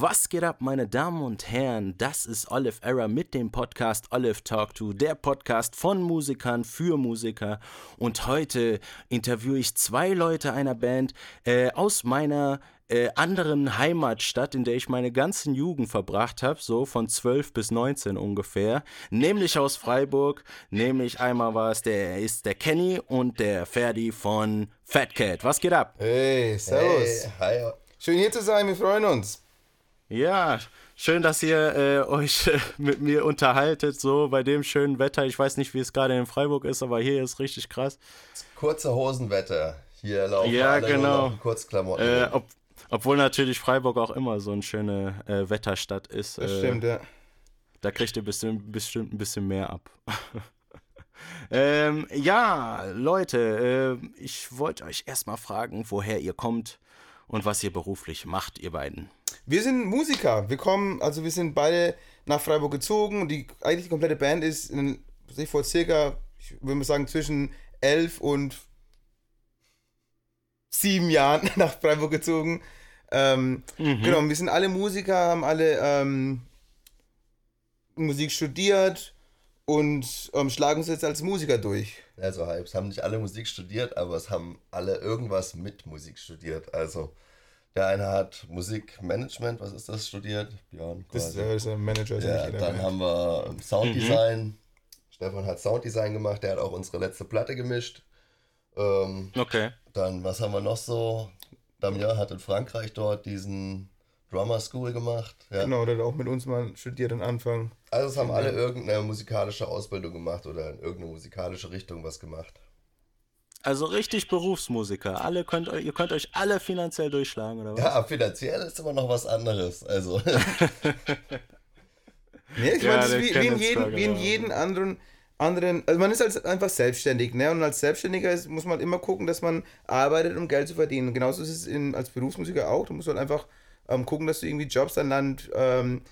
Was geht ab, meine Damen und Herren? Das ist Olive Error mit dem Podcast Olive Talk To, der Podcast von Musikern für Musiker. Und heute interviewe ich zwei Leute einer Band äh, aus meiner äh, anderen Heimatstadt, in der ich meine ganzen Jugend verbracht habe, so von 12 bis 19 ungefähr, nämlich aus Freiburg. Nämlich einmal war es der ist der Kenny und der Ferdi von Fat Cat. Was geht ab? Hey, servus. Hey, hi. Schön hier zu sein, wir freuen uns. Ja, schön, dass ihr äh, euch äh, mit mir unterhaltet, so bei dem schönen Wetter. Ich weiß nicht, wie es gerade in Freiburg ist, aber hier ist richtig krass. Kurze Hosenwetter. Hier laufen Ja, alle genau. nur noch in Kurzklamotten. Äh, ob, obwohl natürlich Freiburg auch immer so eine schöne äh, Wetterstadt ist. Das äh, stimmt, ja. Da kriegt ihr bestimmt, bestimmt ein bisschen mehr ab. ähm, ja, Leute, äh, ich wollte euch erstmal fragen, woher ihr kommt und was ihr beruflich macht, ihr beiden. Wir sind Musiker. Wir kommen, also wir sind beide nach Freiburg gezogen und die eigentlich die komplette Band ist in, sich vor circa, ich würde mal sagen, zwischen elf und sieben Jahren nach Freiburg gezogen. Ähm, Genau, und wir sind alle Musiker, haben alle ähm, Musik studiert und ähm, schlagen uns jetzt als Musiker durch. Also halb. Es haben nicht alle Musik studiert, aber es haben alle irgendwas mit Musik studiert. Also der eine hat Musikmanagement, was ist das, studiert? Björn. Das ist, quasi. äh, ist ein Manager. ist ja dann Band. haben wir Sounddesign. Stefan hat Sounddesign gemacht, der hat auch unsere letzte Platte gemischt. Ähm, Okay. Dann, was haben wir noch so? Damien hat in Frankreich dort diesen Drummer School gemacht. Ja. Genau, der hat auch mit uns mal studiert am Anfang. Also es haben alle irgendeine musikalische Ausbildung gemacht oder in irgendeine musikalische Richtung was gemacht. Also richtig Berufsmusiker. Alle könnt, ihr könnt euch alle finanziell durchschlagen, oder was? Ja, finanziell ist immer noch was anderes. Also Nee, ich Ja, meine, das ist wie, wie, in jeden, wie in jeden anderen, anderen, also man ist als einfach selbstständig, ne? Und als Selbstständiger ist, muss man immer gucken, dass man arbeitet, um Geld zu verdienen. Und genauso ist es in, als Berufsmusiker auch. Du musst halt einfach ähm, gucken, dass du irgendwie Jobs an Land ähm,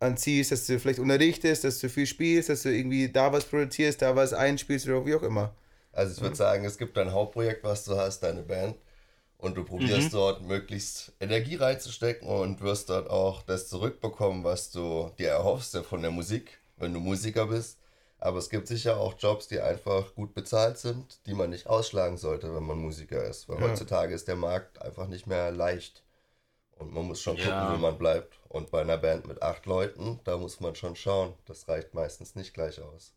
anziehst, dass du vielleicht unterrichtest, dass du viel spielst, dass du irgendwie da was produzierst, da was einspielst oder wie auch immer. Also ich würde sagen, es gibt dein Hauptprojekt, was du hast, deine Band. Und du probierst dort möglichst Energie reinzustecken und wirst dort auch das zurückbekommen, was du dir erhoffst von der Musik, wenn du Musiker bist. Aber es gibt sicher auch Jobs, die einfach gut bezahlt sind, die man nicht ausschlagen sollte, wenn man Musiker ist. Weil heutzutage ist der Markt einfach nicht mehr leicht. Und man muss schon gucken, Ja. wo man bleibt. Und bei einer Band mit acht Leuten, da muss man schon schauen. Das reicht meistens nicht gleich aus.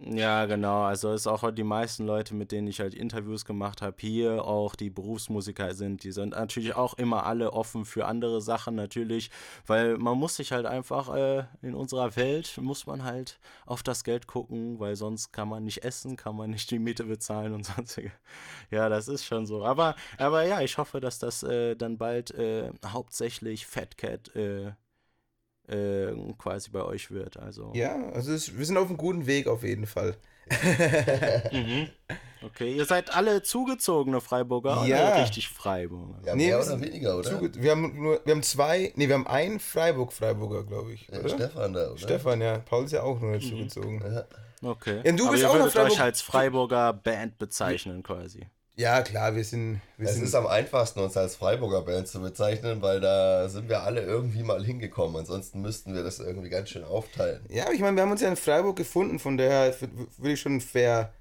Ja, genau. Also ist auch die meisten Leute, mit denen ich halt Interviews gemacht habe, hier auch die Berufsmusiker sind, die sind natürlich auch immer alle offen für andere Sachen natürlich, weil man muss sich halt einfach äh, in unserer Welt muss man halt auf das Geld gucken, weil sonst kann man nicht essen, kann man nicht die Miete bezahlen und sonstige. Ja, das ist schon so. Aber, aber ja, ich hoffe, dass das äh, dann bald äh, hauptsächlich Fat Cat äh, äh, quasi bei euch wird. Also. Ja, also es, wir sind auf einem guten Weg auf jeden Fall. Okay, ihr seid alle zugezogene Freiburger Ja. oder richtig Freiburger? Ja, Nee, mehr wir oder weniger, oder? Zuge wir haben nur, wir haben zwei, nee, wir haben einen Freiburg-Freiburger, glaube ich. Ja, Oder? Stefan da, oder? Stefan, ja. Paul ist ja auch nur zugezogen. Ja. Okay. Ja, du Aber bist ihr auch würdet Freiburg- euch als Freiburger Band bezeichnen quasi. Ja, klar, wir sind. Wir Es sind ist am einfachsten, uns als Freiburger Band zu bezeichnen, weil da sind wir alle irgendwie mal hingekommen. Ansonsten müssten wir das irgendwie ganz schön aufteilen. ja, aber ich meine, wir haben uns ja in Freiburg gefunden, von daher würde ich schon fair,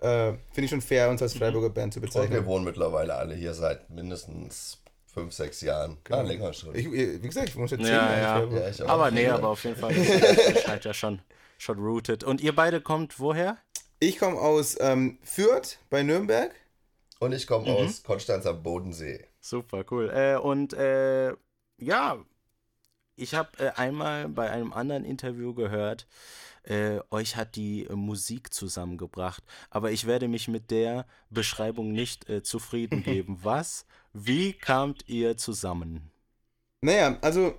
äh, finde ich schon fair, uns als Freiburger Band zu Und wir bezeichnen. wohnen mittlerweile alle hier seit mindestens fünf, sechs Jahren. Ah, länger schon. Ich, wie gesagt, ich wohne seit zehn Ja, Jahren in ja. Freiburg. Ja. Aber nee, aber auf jeden Fall. Ist halt ja schon, schon rooted. Und ihr beide kommt woher? Ich komme aus ähm, Fürth bei Nürnberg. Und ich komme aus Konstanz am Bodensee. Super, cool. Äh, und äh, ja, ich habe äh, einmal bei einem anderen Interview gehört, äh, euch hat die äh, Musik zusammengebracht. Aber ich werde mich mit der Beschreibung nicht äh, zufrieden geben. Was? Wie kamt ihr zusammen? Naja, also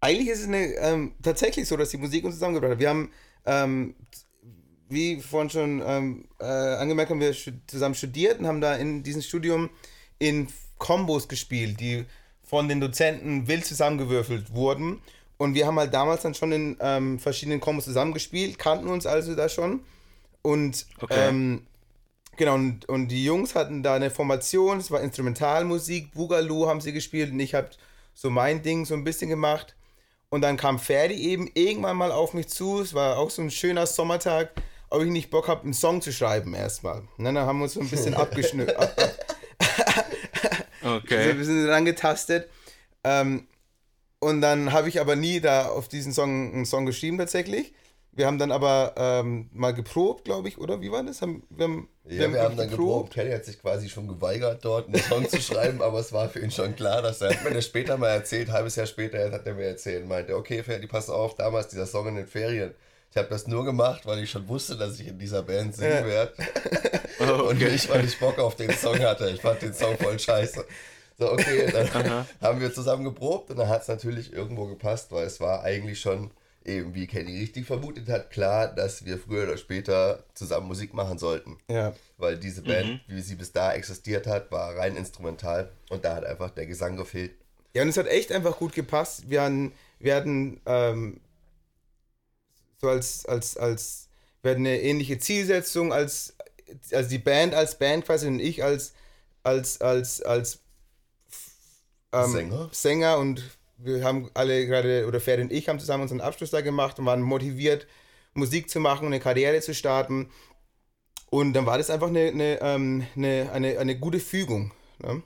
eigentlich ist es eine, ähm, tatsächlich so, dass die Musik uns zusammengebracht hat. Wir haben, ähm, wie vorhin schon ähm, äh, angemerkt, haben wir zusammen studiert und haben da in diesem Studium in Kombos gespielt, die von den Dozenten wild zusammengewürfelt wurden. Und wir haben halt damals dann schon in ähm, verschiedenen Kombos zusammengespielt, kannten uns also da schon. Und Okay. ähm, genau, und, und die Jungs hatten da eine Formation, es war Instrumentalmusik, Boogaloo haben sie gespielt und ich habe so mein Ding so ein bisschen gemacht. Und dann kam Ferdi eben irgendwann mal auf mich zu. Es war auch so ein schöner Sommertag, ob ich nicht Bock habe, einen Song zu schreiben erstmal. Und dann haben wir uns so ein bisschen abgeschnitten. Ab, okay. So ein bisschen rangetastet. Ähm, und dann habe ich aber nie da auf diesen Song einen Song geschrieben tatsächlich. Wir haben dann aber ähm, mal geprobt, glaube ich, oder? Wie war das? Haben, wir haben, ja, wir, wir haben dann geprobt. Kenny hat sich quasi schon geweigert, dort einen Song zu schreiben, aber es war für ihn schon klar, dass er, hat mir das später mal erzählt, ein halbes Jahr später hat er mir erzählt, meinte, okay, Ferdi, pass auf, damals dieser Song in den Ferien. Ich habe das nur gemacht, weil ich schon wusste, dass ich in dieser Band singen ja. werde. Oh, okay. Und nicht, weil ich Bock auf den Song hatte. Ich fand den Song voll scheiße. So, okay, dann haben wir zusammen geprobt und dann hat es natürlich irgendwo gepasst, weil es war eigentlich schon eben wie Kenny richtig vermutet hat, klar, dass wir früher oder später zusammen Musik machen sollten. Ja. Weil diese Band, mhm. wie sie bis da existiert hat, war rein instrumental und da hat einfach der Gesang gefehlt. Ja, und es hat echt einfach gut gepasst. Wir hatten, wir hatten ähm, so als, als, als, wir hatten eine ähnliche Zielsetzung als, als die Band als Band quasi und ich als, als, als, als ähm, Sänger. Sänger und wir haben alle gerade, oder Ferdi und ich haben zusammen unseren Abschluss da gemacht und waren motiviert, Musik zu machen und eine Karriere zu starten. Und dann war das einfach eine, eine, ähm, eine, eine, eine gute Fügung. Ne?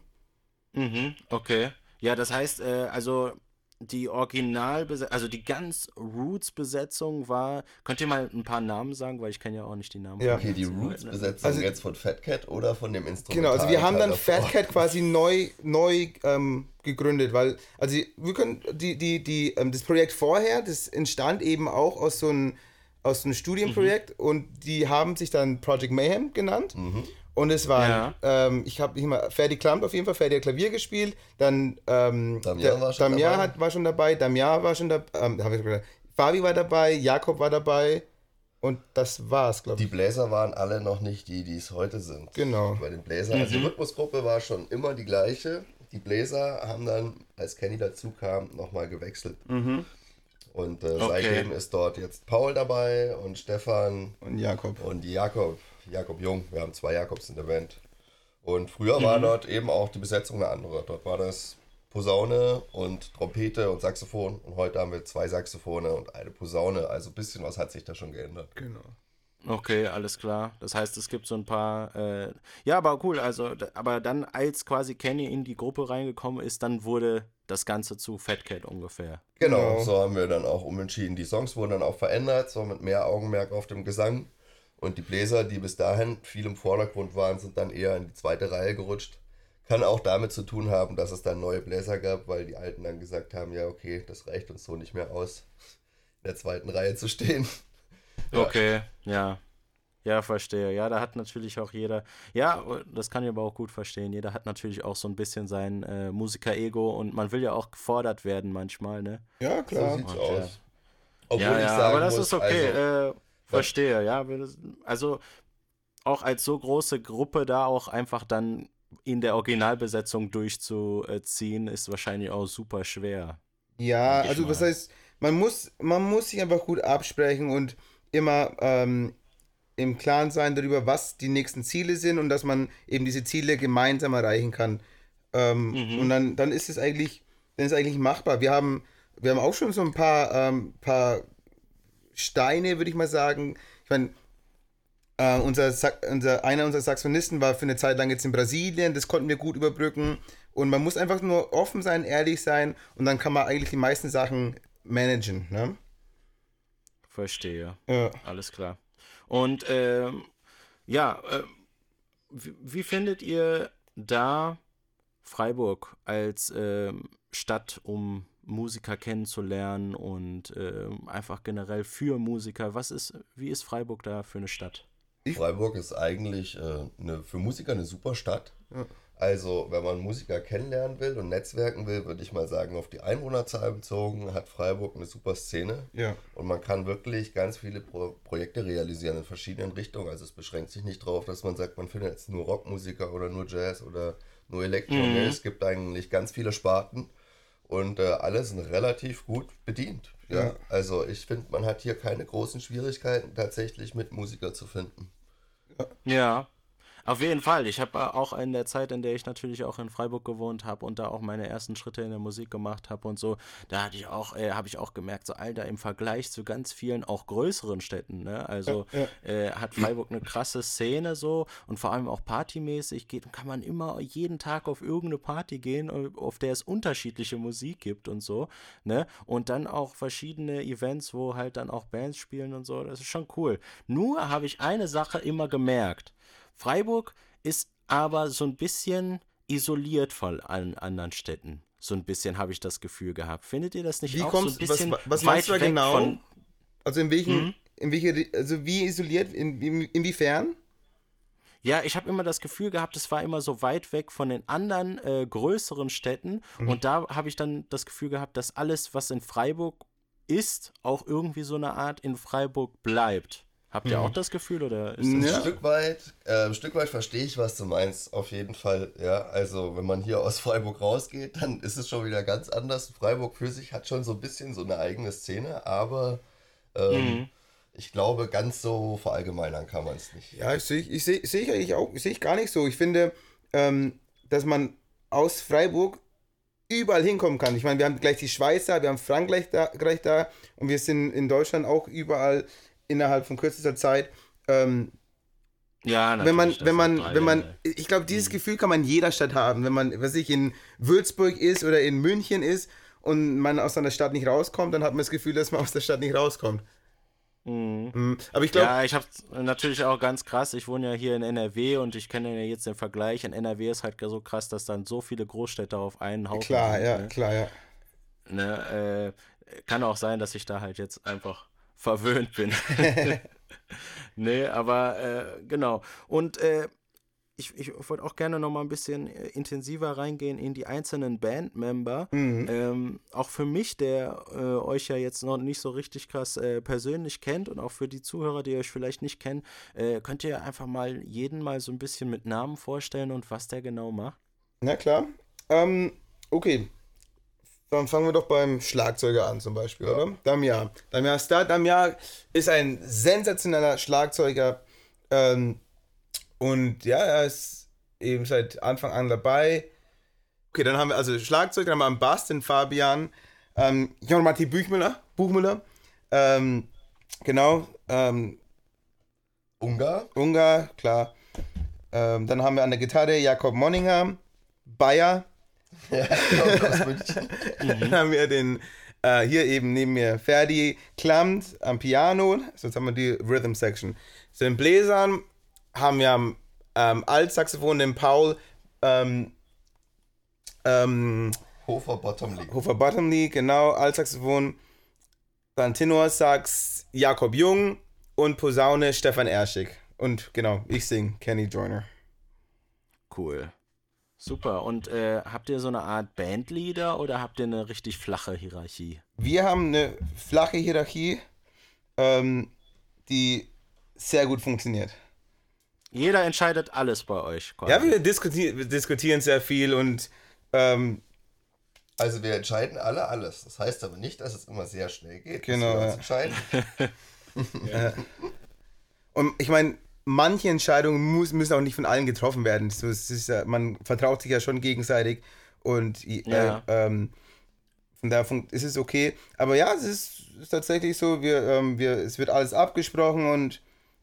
Mhm, okay. Ja, das heißt, äh, also die Originalbesetzung, also die ganz Roots-Besetzung war. Könnt ihr mal ein paar Namen sagen, weil ich kenne ja auch nicht die Namen. Ja. Okay, die Roots-Besetzung also, jetzt von Fat Cat oder von dem Instrument. Genau, also wir haben dann Fat Cat quasi neu, neu ähm, gegründet, weil, also wir können, die, die, die, ähm, das Projekt vorher, das entstand eben auch aus so einem aus einem Studienprojekt mhm. und die haben sich dann Project Mayhem genannt. Mhm. Und es waren, ja. ähm, ich habe immer Ferdi Klammt auf jeden Fall, Ferdi hat Klavier gespielt, dann ähm, Damian, war, schon Damian hat, war schon dabei, Damian war schon dabei, ähm, ich gesagt, Fabi war dabei, Jakob war dabei und das war's, glaube ich. Die Bläser waren alle noch nicht die, die es heute sind. Genau. Bei den Bläsern, also die mhm. Rhythmusgruppe war schon immer die gleiche. Die Bläser haben dann, als Kenny dazu kam, nochmal gewechselt. Mhm. Und äh, okay. seitdem ist dort jetzt Paul dabei und Stefan und Jakob. Und Jakob. Jakob Jung. Wir haben zwei Jakobs in der Band. Und früher mhm. war dort eben auch die Besetzung eine andere. Dort war das Posaune und Trompete und Saxophon. Und heute haben wir zwei Saxophone und eine Posaune. Also ein bisschen was hat sich da schon geändert. Genau. Okay, alles klar. Das heißt, es gibt so ein paar. Äh, ja, aber cool. Also, aber dann, als quasi Kenny in die Gruppe reingekommen ist, dann wurde das Ganze zu Fat Cat ungefähr. Genau, genau, so haben wir dann auch umentschieden. Die Songs wurden dann auch verändert, so mit mehr Augenmerk auf dem Gesang. Und die Bläser, die bis dahin viel im Vordergrund waren, sind dann eher in die zweite Reihe gerutscht. Kann auch damit zu tun haben, dass es dann neue Bläser gab, weil die Alten dann gesagt haben, ja okay, das reicht uns so nicht mehr aus, in der zweiten Reihe zu stehen. Ja. Okay, ja. Ja, verstehe. Ja, da hat natürlich auch jeder, ja, das kann ich aber auch gut verstehen. Jeder hat natürlich auch so ein bisschen sein äh, Musiker-Ego und man will ja auch gefordert werden manchmal, ne? Ja, klar. So sieht's und, aus. Obwohl ja, ja, aber das muss, ist okay. Also, äh, Verstehe, ja. Also auch als so große Gruppe da auch einfach dann in der Originalbesetzung durchzuziehen, ist wahrscheinlich auch super schwer. Ja, also mal. was heißt, man muss, man muss sich einfach gut absprechen und immer ähm, im Klaren sein darüber, was die nächsten Ziele sind und dass man eben diese Ziele gemeinsam erreichen kann. Ähm, mhm. Und dann, dann ist es eigentlich, dann ist eigentlich machbar. Wir haben, wir haben auch schon so ein paar, ähm, paar Steine, würde ich mal sagen. Ich meine, äh, unser, unser, einer unserer Saxonisten war für eine Zeit lang jetzt in Brasilien, das konnten wir gut überbrücken. Und man muss einfach nur offen sein, ehrlich sein und dann kann man eigentlich die meisten Sachen managen. Ne? Verstehe. Ja. Alles klar. Und ähm, ja, äh, wie, wie, findet ihr da Freiburg als äh, Stadt, um Musiker kennenzulernen und äh, einfach generell für Musiker. Was ist, wie ist Freiburg da für eine Stadt? Freiburg ist eigentlich äh, eine, für Musiker eine super Stadt. Ja. Also, wenn man Musiker kennenlernen will und netzwerken will, würde ich mal sagen, auf die Einwohnerzahl bezogen, hat Freiburg eine super Szene. Ja. Und man kann wirklich ganz viele Pro Projekte realisieren in verschiedenen Richtungen. Also, es beschränkt sich nicht darauf, dass man sagt, man findet jetzt nur Rockmusiker oder nur Jazz oder nur Elektro. Mhm. Es gibt eigentlich ganz viele Sparten und äh, alle sind relativ gut bedient. Ja. ja. Also ich finde, man hat hier keine großen Schwierigkeiten tatsächlich mit Musiker zu finden. Ja. Auf jeden Fall. Ich habe auch in der Zeit, in der ich natürlich auch in Freiburg gewohnt habe und da auch meine ersten Schritte in der Musik gemacht habe und so, da hatte ich auch, äh, habe ich auch gemerkt, so Alter, im Vergleich zu ganz vielen auch größeren Städten, ne? Also ja, ja. Äh, hat Freiburg eine krasse Szene so und vor allem auch partymäßig geht, kann man immer jeden Tag auf irgendeine Party gehen, auf der es unterschiedliche Musik gibt und so, ne? Und dann auch verschiedene Events, wo halt dann auch Bands spielen und so. Das ist schon cool. Nur habe ich eine Sache immer gemerkt. Freiburg ist aber so ein bisschen isoliert von allen anderen Städten. So ein bisschen habe ich das Gefühl gehabt. Findet ihr das nicht wie auch kommst, so ein bisschen was, was meinst du da genau? Von, also in welchen, mhm. in welche, also wie isoliert, in, in, inwiefern? Ja, ich habe immer das Gefühl gehabt, es war immer so weit weg von den anderen äh, größeren Städten. Mhm. Und da habe ich dann das Gefühl gehabt, dass alles, was in Freiburg ist, auch irgendwie so eine Art in Freiburg bleibt. Habt ihr mhm. auch das Gefühl oder ist das ja. ein Stück weit? Äh, ein Stück weit verstehe ich, was du meinst. Auf jeden Fall. Ja, also wenn man hier aus Freiburg rausgeht, dann ist es schon wieder ganz anders. Freiburg für sich hat schon so ein bisschen so eine eigene Szene, aber ähm, mhm. ich glaube, ganz so verallgemeinern kann man es nicht. Ja, ich sehe ich seh, seh ich eigentlich auch, sehe ich gar nicht so. Ich finde, ähm, dass man aus Freiburg überall hinkommen kann. Ich meine, wir haben gleich die Schweizer, wir haben Frankreich da, gleich da und wir sind in Deutschland auch überall innerhalb von kürzester Zeit. Ähm, ja, natürlich. Wenn man, wenn man, wenn man, ich glaube, dieses mhm. Gefühl kann man in jeder Stadt haben. Wenn man, was ich in Würzburg ist oder in München ist und man aus einer Stadt nicht rauskommt, dann hat man das Gefühl, dass man aus der Stadt nicht rauskommt. Mhm. Mhm. Aber ich glaube. Ja, ich habe natürlich auch ganz krass. Ich wohne ja hier in NRW und ich kenne ja jetzt den Vergleich. In NRW ist halt so krass, dass dann so viele Großstädte auf einen Haufen Klar, sind, ja, ne? klar, ja. Ne, äh, kann auch sein, dass ich da halt jetzt einfach verwöhnt bin. nee, aber äh, genau. Und äh, ich, ich wollte auch gerne noch mal ein bisschen äh, intensiver reingehen in die einzelnen Bandmember. Mhm. Ähm, auch für mich, der äh, euch ja jetzt noch nicht so richtig krass äh, persönlich kennt und auch für die Zuhörer, die euch vielleicht nicht kennen, äh, könnt ihr einfach mal jeden mal so ein bisschen mit Namen vorstellen und was der genau macht? Na klar. Ähm, okay, dann fangen wir doch beim Schlagzeuger an zum Beispiel, ja. oder? Damia. Damia Star. Damia ist ein sensationeller Schlagzeuger. Ähm, und ja, er ist eben seit Anfang an dabei. Okay, dann haben wir also Schlagzeug, dann haben wir am Bass den Fabian, ähm, Jan-Martin Buchmüller, Buchmüller, ähm, genau, ähm, Ungar. Ungar, klar. Ähm, dann haben wir an der Gitarre Jakob Monningham, Bayer, ja, aus München. Dann haben wir den, äh, hier eben neben mir Ferdi Klamt am Piano. Sonst haben wir die Rhythm Section. Zu den Bläsern haben wir am ähm, Altsaxophon den Paul ähm, ähm, Hofer Bottomley. Hofer Bottomley, genau, Altsaxophon. Dann Tenorsax Jakob Jung und Posaune Stefan Erschig. Und genau, ich sing Kenny Joyner. Cool. Super. Und äh, habt ihr so eine Art Bandleader oder habt ihr eine richtig flache Hierarchie? Wir haben eine flache Hierarchie, ähm, die sehr gut funktioniert. Jeder entscheidet alles bei euch. Quasi. Ja, wir, diskuti wir diskutieren sehr viel und ähm, also wir entscheiden alle alles. Das heißt aber nicht, dass es immer sehr schnell geht. Genau. Wir uns entscheiden. ja. Und ich meine, manche Entscheidungen muss, müssen auch nicht von allen getroffen werden. So, ist ja, man vertraut sich ja schon gegenseitig und äh, ja. ähm, von daher ist es okay. Aber ja, es ist, ist tatsächlich so, wir, ähm, wir, es wird alles abgesprochen und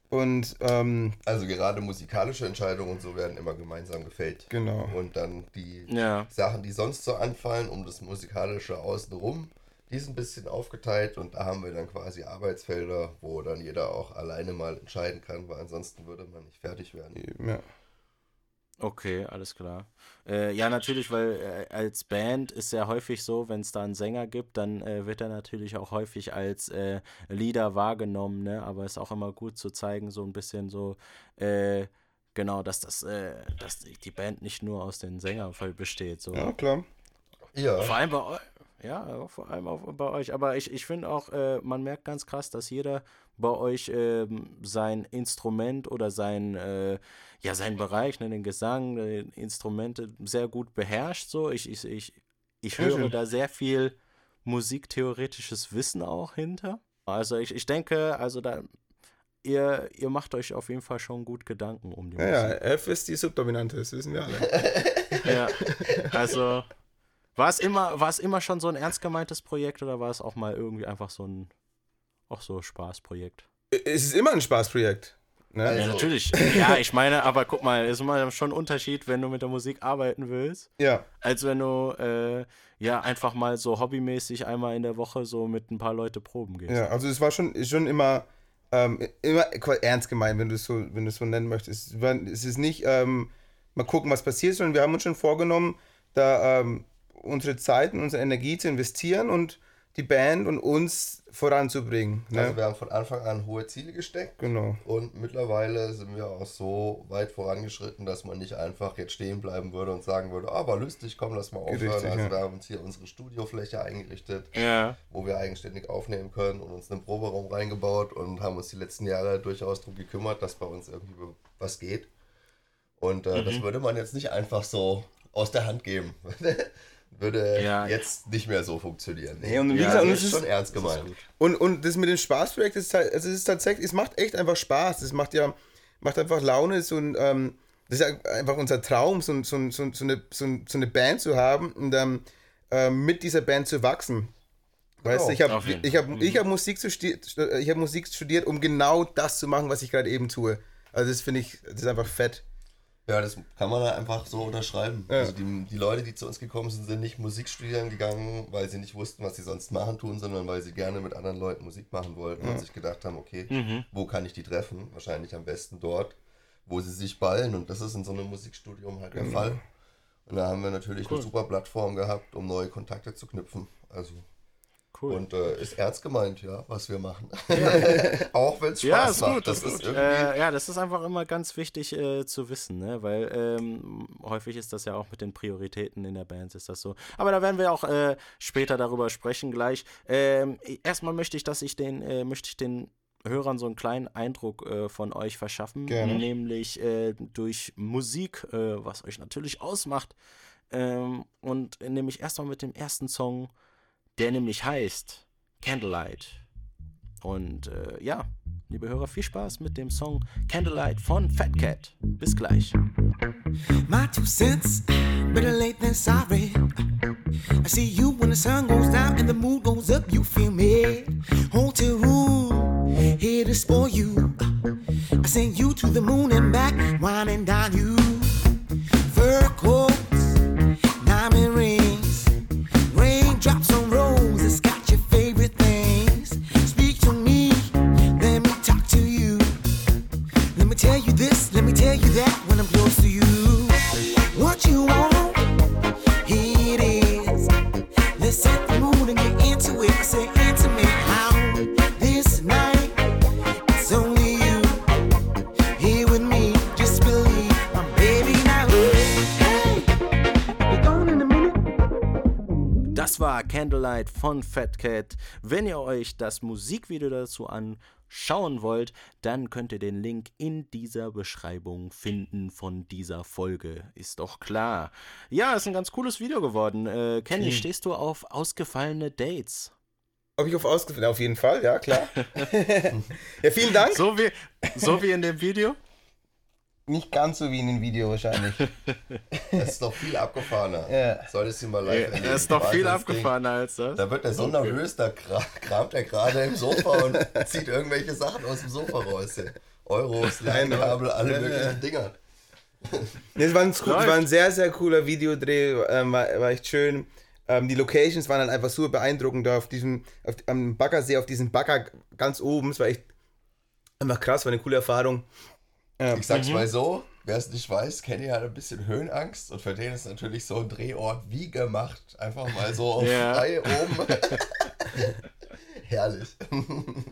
und ähm, also gerade musikalische Entscheidungen und so werden immer gemeinsam gefällt. Genau. Und dann die ja. Sachen, die sonst so anfallen, um das musikalische außenrum, die ist ein bisschen aufgeteilt und da haben wir dann quasi Arbeitsfelder, wo dann jeder auch alleine mal entscheiden kann, weil ansonsten würde man nicht fertig werden. Ja. Okay, alles klar. Äh, ja, natürlich, weil äh, als Band ist ja häufig so, wenn es da einen Sänger gibt, dann äh, wird er natürlich auch häufig als äh, Leader wahrgenommen, ne? Aber es ist auch immer gut zu zeigen, so ein bisschen so, äh, genau, dass das, äh, dass die Band nicht nur aus den Sängern besteht. So. Ja, klar. Ja. Vor allem bei euch ja, vor allem auch bei euch. Aber ich, ich finde auch, äh, man merkt ganz krass, dass jeder bei euch äh, sein Instrument oder sein, äh, ja, sein Bereich, ne, den Gesang, äh, Instrumente sehr gut beherrscht. So. Ich, ich, ich, ich höre da sehr viel musiktheoretisches Wissen auch hinter. Also ich, ich denke, also da ihr, ihr macht euch auf jeden Fall schon gut Gedanken um die Ja, ja, Musik. F ist die Subdominante, das wissen wir alle. Ja. Also, war es immer, war es immer schon so ein ernst gemeintes Projekt oder war es auch mal irgendwie einfach so ein, auch so Spaßprojekt? es ist immer ein Spaßprojekt. Ne? Also- Ja, natürlich. Ja, ich meine, aber guck mal, ist immer schon ein Unterschied, wenn du mit der Musik arbeiten willst, Ja, als wenn du äh, ja einfach mal so hobbymäßig einmal in der Woche so mit ein paar Leute proben gehst. ja, also es war schon, schon immer, ähm, immer ernst gemeint, wenn du es so, wenn du es so nennen möchtest. Es, war, es ist nicht ähm, mal gucken, was passiert, sondern wir haben uns schon vorgenommen, da ähm, unsere Zeit und unsere Energie zu investieren und die Band und uns voranzubringen. Ne? Also wir haben von Anfang an hohe Ziele gesteckt. genau. Und mittlerweile sind wir auch so weit vorangeschritten, dass man nicht einfach jetzt stehen bleiben würde und sagen würde, ah, war lustig, komm, lass mal aufhören. Richtig, also ja. da haben wir uns hier unsere Studiofläche eingerichtet, Ja. wo wir eigenständig aufnehmen können und uns einen Proberaum reingebaut und haben uns die letzten Jahre durchaus darum gekümmert, dass bei uns irgendwie was geht. Und äh, Mhm. das würde man jetzt nicht einfach so aus der Hand geben. würde Ja. jetzt nicht mehr so funktionieren. Nee, und wie Ja, gesagt, das ist ist, schon ernst gemeint. Und, und das mit dem Spaßprojekt ist, halt- also es ist tatsächlich, es macht echt einfach Spaß. Es macht ja, macht einfach Laune, so ein, ähm, das ist ja einfach unser Traum, so, so, so, so, eine, so, so eine Band zu haben und ähm, ähm, mit dieser Band zu wachsen. Weißt du, ich auf habe ich hab, ich hab Musik, studiert, ich hab Musik studiert, um genau das zu machen, was ich gerade eben tue. Also das finde ich, das ist einfach fett. Ja, das kann man da einfach so unterschreiben. Ja. Also die, die Leute, die zu uns gekommen sind, sind nicht Musik studieren gegangen, weil sie nicht wussten, was sie sonst machen tun, sondern weil sie gerne mit anderen Leuten Musik machen wollten und sich gedacht haben, okay, Mhm. wo kann ich die treffen? Wahrscheinlich am besten dort, wo sie sich ballen. Und das ist in so einem Musikstudium halt der Fall. Und da haben wir natürlich Cool. eine super Plattform gehabt, um neue Kontakte zu knüpfen. Also Cool. und äh, ist ernst gemeint, ja, was wir machen. Auch wenn es Spaß Ja, ist macht. gut. Das ist irgendwie. äh, ja, das ist einfach immer ganz wichtig äh, zu wissen, ne? weil ähm, häufig ist das ja auch mit den Prioritäten in der Band ist das so. Aber da werden wir auch äh, später darüber sprechen gleich. Ähm, erstmal möchte ich, dass ich den, äh, möchte ich den Hörern so einen kleinen Eindruck äh, von euch verschaffen, Gerne. nämlich äh, durch Musik, äh, was euch natürlich ausmacht. Ähm, und nämlich erstmal mit dem ersten Song, der nämlich heißt Candlelight. Und äh, ja, liebe Hörer, viel Spaß mit dem Song Candlelight von Fat Cat. Bis gleich. My two cents, better late than sorry. I see you when the sun goes down and the mood goes up, you feel me. Hotel room, here to spoil you. I send you to the moon and back, and dine you. Fur coats, diamond this, let me tell you that when I'm close to you. What you want, here it is. Let's set the mood and get into it. I say intimate how this night it's only you here with me. Just believe my baby now. Hey, be gone in a minute. Das war Candlelight von Fat Cat. Wenn ihr euch das Musikvideo dazu anschauen wollt, dann könnt ihr den Link in dieser Beschreibung finden von dieser Folge. Ist doch klar. Ja, ist ein ganz cooles Video geworden. Äh, Kenny, stehst du auf ausgefallene Dates? Ob ich auf ausgefallen? Auf jeden Fall, ja, klar. ja, vielen Dank. So wie, so wie in dem Video? Nicht ganz so wie in dem Video wahrscheinlich. Das ist doch viel abgefahrener. Ja. Solltest du mal live erleben. Er ist doch viel abgefahrener als das. Da wird er so nervös, da kra kramt er gerade im Sofa und zieht irgendwelche Sachen aus dem Sofa raus. Ja. Euros, Leinkabel, alle möglichen Dinger. Nee, Es war, ein, war ein sehr, sehr cooler Videodreh, ähm, war, war echt schön. Ähm, die Locations waren dann einfach super beeindruckend da auf diesem, auf, am Baggersee, auf diesem Bagger ganz oben. Es war echt einfach krass, war eine coole Erfahrung. Ich sag's mal so, wer es nicht weiß, Kenny hat ein bisschen Höhenangst und für den ist natürlich so ein Drehort wie gemacht. Einfach mal so auf Ja. frei oben. Herrlich.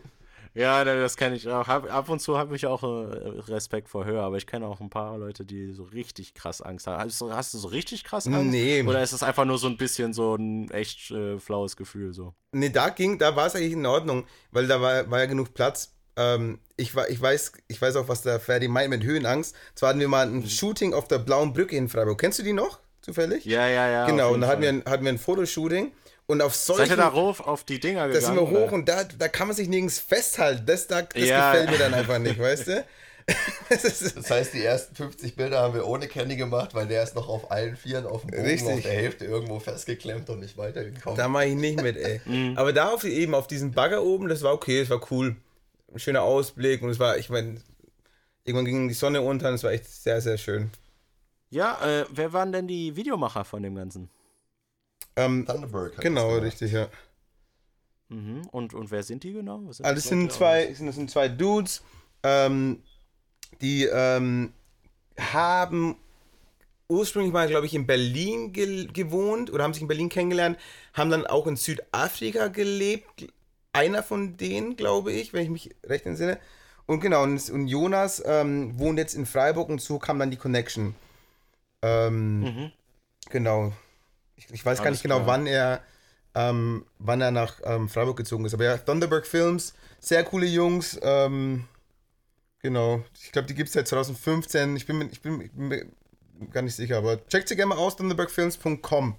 Ja, ne, das kenne ich auch. Ab und zu habe ich auch äh, Respekt vor Höhe, aber ich kenne auch ein paar Leute, die so richtig krass Angst haben. Hast du, hast du so richtig krass Angst? Nee. Oder ist es einfach nur so ein bisschen so ein echt äh, flaues Gefühl so? Nee, da ging, da war es eigentlich in Ordnung, weil da war, war ja genug Platz. Ähm, ich, ich, weiß, ich weiß auch, was der Ferdi meint mit Höhenangst. Zwar hatten wir mal ein Shooting auf der Blauen Brücke in Freiburg. Kennst du die noch, zufällig? Ja, ja, ja. Genau, und da hatten wir, ein, hatten wir ein Fotoshooting Und auf solchen... Seid ihr da hoch auf die Dinger Da sind gegangen? wir hoch oder? und da, da kann man sich nirgends festhalten. Das, da, das Ja. gefällt mir dann einfach nicht, weißt du? Das heißt, die ersten 50 Bilder haben wir ohne Kenny gemacht, weil der ist noch auf allen Vieren auf dem Bogen Richtig. auf der Hälfte irgendwo festgeklemmt und nicht weitergekommen. da mache ich nicht mit, ey. Mhm. Aber da auf, eben auf diesem Bagger oben, das war okay, das war cool. Ein schöner Ausblick und es war, ich meine, irgendwann ging die Sonne unter und es war echt sehr, sehr schön. Ja, äh, wer waren denn die Videomacher von dem Ganzen? Ähm, Thunderbird hat genau, richtig, ja. Mhm. Und, und wer sind die genau? Was sind Also das sind zwei, das sind zwei Dudes, ähm, die ähm, haben ursprünglich mal, glaube ich, in Berlin ge gewohnt oder haben sich in Berlin kennengelernt, haben dann auch in Südafrika gelebt. Einer von denen, glaube ich, wenn ich mich recht entsinne. Und genau, und, und Jonas ähm, wohnt jetzt in Freiburg und so kam dann die Connection. Ähm, Genau. Ich, ich weiß gar nicht genau, klar. wann er, ähm, wann er nach ähm, Freiburg gezogen ist. Aber ja, Thunderbird Films, sehr coole Jungs. Ähm, genau. Ich glaube, die gibt es seit 2015. Ich bin, ich, bin, ich bin mir gar nicht sicher, aber checkt sie gerne mal aus, thunderbirdfilms.com.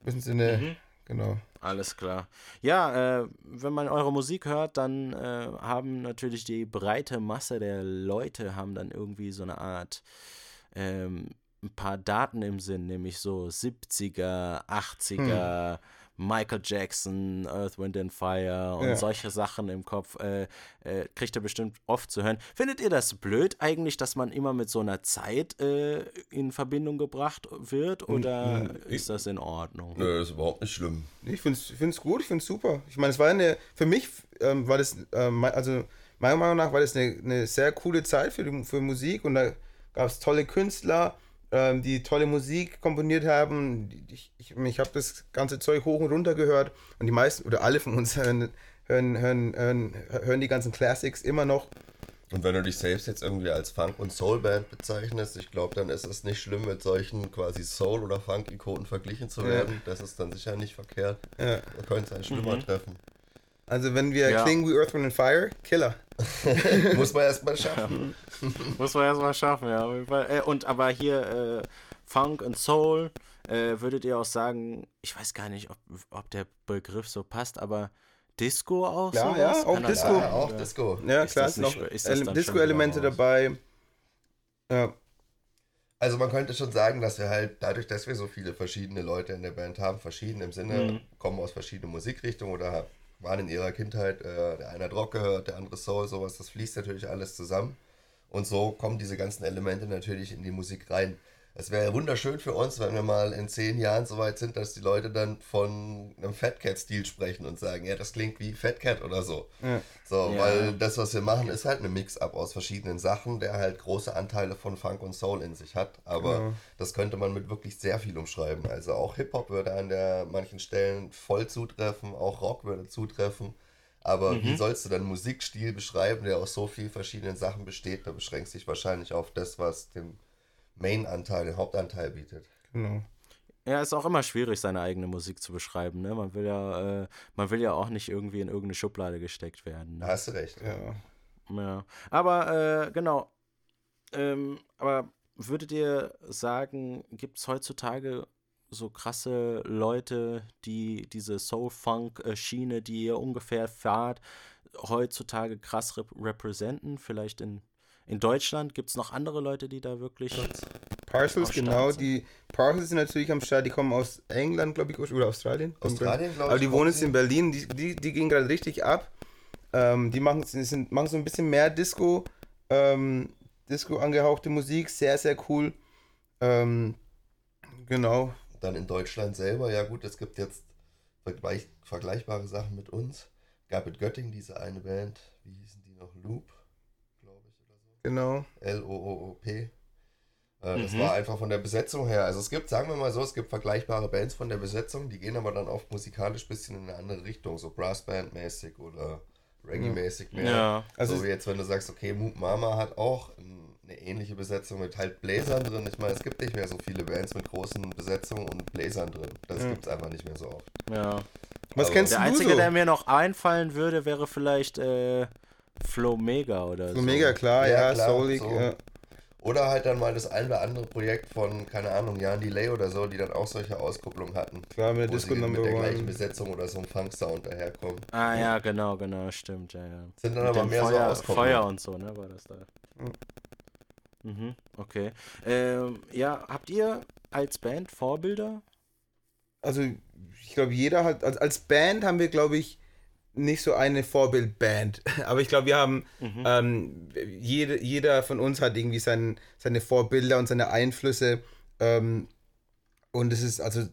Wissen Sie, ne, Mhm. genau. Alles klar. Ja, äh, wenn man eure Musik hört, dann äh, haben natürlich die breite Masse der Leute haben dann irgendwie so eine Art ähm, ein paar Daten im Sinn, nämlich so 70er, 80er, Michael Jackson, Earth, Wind and Fire und Ja. solche Sachen im Kopf. Äh, äh, kriegt ihr bestimmt oft zu hören. Findet ihr das blöd eigentlich, dass man immer mit so einer Zeit äh, in Verbindung gebracht wird oder ist das in Ordnung? Nö, ist überhaupt nicht schlimm. Ich finde es gut, ich finde es super. Ich meine, es war eine, für mich ähm, war das, ähm, also meiner Meinung nach war das eine, eine sehr coole Zeit für, die, für Musik und da gab es tolle Künstler, ähm, die tolle Musik komponiert haben. Ich, ich, ich habe das ganze Zeug hoch und runter gehört und die meisten oder alle von uns hören, hören, hören, hören, hören die ganzen Classics immer noch. Und wenn du dich selbst jetzt irgendwie als Funk- und Soul-Band bezeichnest, ich glaube, dann ist es nicht schlimm, mit solchen quasi Soul- oder Funk-Ikonen verglichen zu werden. Das ist dann sicher nicht verkehrt. Ja. Da könnte es einen schlimmer treffen. Also wenn wir Ja. klingen wie Earth, Wind and Fire, Killer. Muss man erstmal schaffen. Muss man erstmal schaffen, ja. Äh, und aber hier äh, Funk und Soul, äh, würdet ihr auch sagen, ich weiß gar nicht, ob, ob der Begriff so passt, aber Disco auch Ja, sowas? ja, auch Disco. Ja, auch? Disco. Ja, Ist klar, noch ist das Ele- Disco-Elemente dabei. Ja. Also man könnte schon sagen, dass wir halt dadurch, dass wir so viele verschiedene Leute in der Band haben, verschieden im Sinne, kommen aus verschiedenen Musikrichtungen oder waren in ihrer Kindheit, äh, der eine hat Rock gehört, der andere Soul, sowas, das fließt natürlich alles zusammen. Und so kommen diese ganzen Elemente natürlich in die Musik rein. Es wäre wunderschön für uns, wenn wir mal in zehn Jahren so weit sind, dass die Leute dann von einem Fat Cat-Stil sprechen und sagen, ja, das klingt wie Fat Cat oder so. So, Ja. weil das, was wir machen, ist halt ein Mix-up aus verschiedenen Sachen, der halt große Anteile von Funk und Soul in sich hat. Aber Genau. das könnte man mit wirklich sehr viel umschreiben. Also auch Hip-Hop würde an der manchen Stellen voll zutreffen, auch Rock würde zutreffen. Aber Mhm. wie sollst du dann Musikstil beschreiben, der aus so vielen verschiedenen Sachen besteht? Da beschränkst du dich wahrscheinlich auf das, was den Main-Anteil, den Hauptanteil bietet. Genau. Ja, ist auch immer schwierig, seine eigene Musik zu beschreiben. Ne? Man, will ja, äh, man will ja auch nicht irgendwie in irgendeine Schublade gesteckt werden. Da Ne? hast du recht. Ja. Ja. Aber äh, genau. Ähm, aber würdet ihr sagen, gibt es heutzutage so krasse Leute, die diese Soul-Funk-Schiene, die ihr ungefähr fahrt, heutzutage krass rep representen? Vielleicht in, in Deutschland gibt es noch andere Leute, die da wirklich. Parcels, genau. Sind. Die Parcels sind natürlich am Start. Die kommen aus England, glaube ich, oder Australien. Australien, glaub Aber ich, die kommen wohnen jetzt in Berlin. Die, die, die gehen gerade richtig ab. Ähm, die machen, sind, machen so ein bisschen mehr Disco, ähm, Disco angehauchte Musik. Sehr, sehr cool. Ähm, genau. Dann in Deutschland selber, ja gut, es gibt jetzt vergleich, vergleichbare Sachen mit uns. Gab in Göttingen diese eine Band, wie hießen die noch? Loop, glaube ich, oder so. Genau. L-O-O-O-P. Äh, Das Mhm. war einfach von der Besetzung her. Also es gibt, sagen wir mal so, es gibt vergleichbare Bands von der Besetzung, die gehen aber dann oft musikalisch ein bisschen in eine andere Richtung, so Brassband-mäßig oder Reggae-mäßig mehr. Ja. Also- so wie jetzt, wenn du sagst, okay, Moop Mama hat auch ein- eine ähnliche Besetzung mit halt Bläsern drin. Ich meine, es gibt nicht mehr so viele Bands mit großen Besetzungen und Bläsern drin. Das Ja. gibt es einfach nicht mehr so oft. ja. Was Aber kennst Der du einzige, so? der mir noch einfallen würde, wäre vielleicht äh, Flo Mega oder so. Mega klar, Ja, ja, klar, Soulig. so. Ja. Oder halt dann mal das ein oder andere Projekt von, keine Ahnung, Jan Delay oder so, die dann auch solche Auskopplungen hatten. Klar, mit Disco sie mit Number der gleichen One. Besetzung oder so einem Funk-Sound daherkommen. Ah ja, genau, genau, stimmt, ja, ja. Sind dann Mit aber mehr so Feuer, Auskopplungen. Feuer und so, ne, war das da. Mhm, okay. Ähm, ja, habt ihr als Band Vorbilder? Also, ich glaube, jeder hat, als, als Band haben wir, glaube ich, nicht so eine Vorbildband. Aber ich glaube, wir haben, ähm, jede, jeder von uns hat irgendwie sein, seine Vorbilder und seine Einflüsse. Ähm, und es ist, also,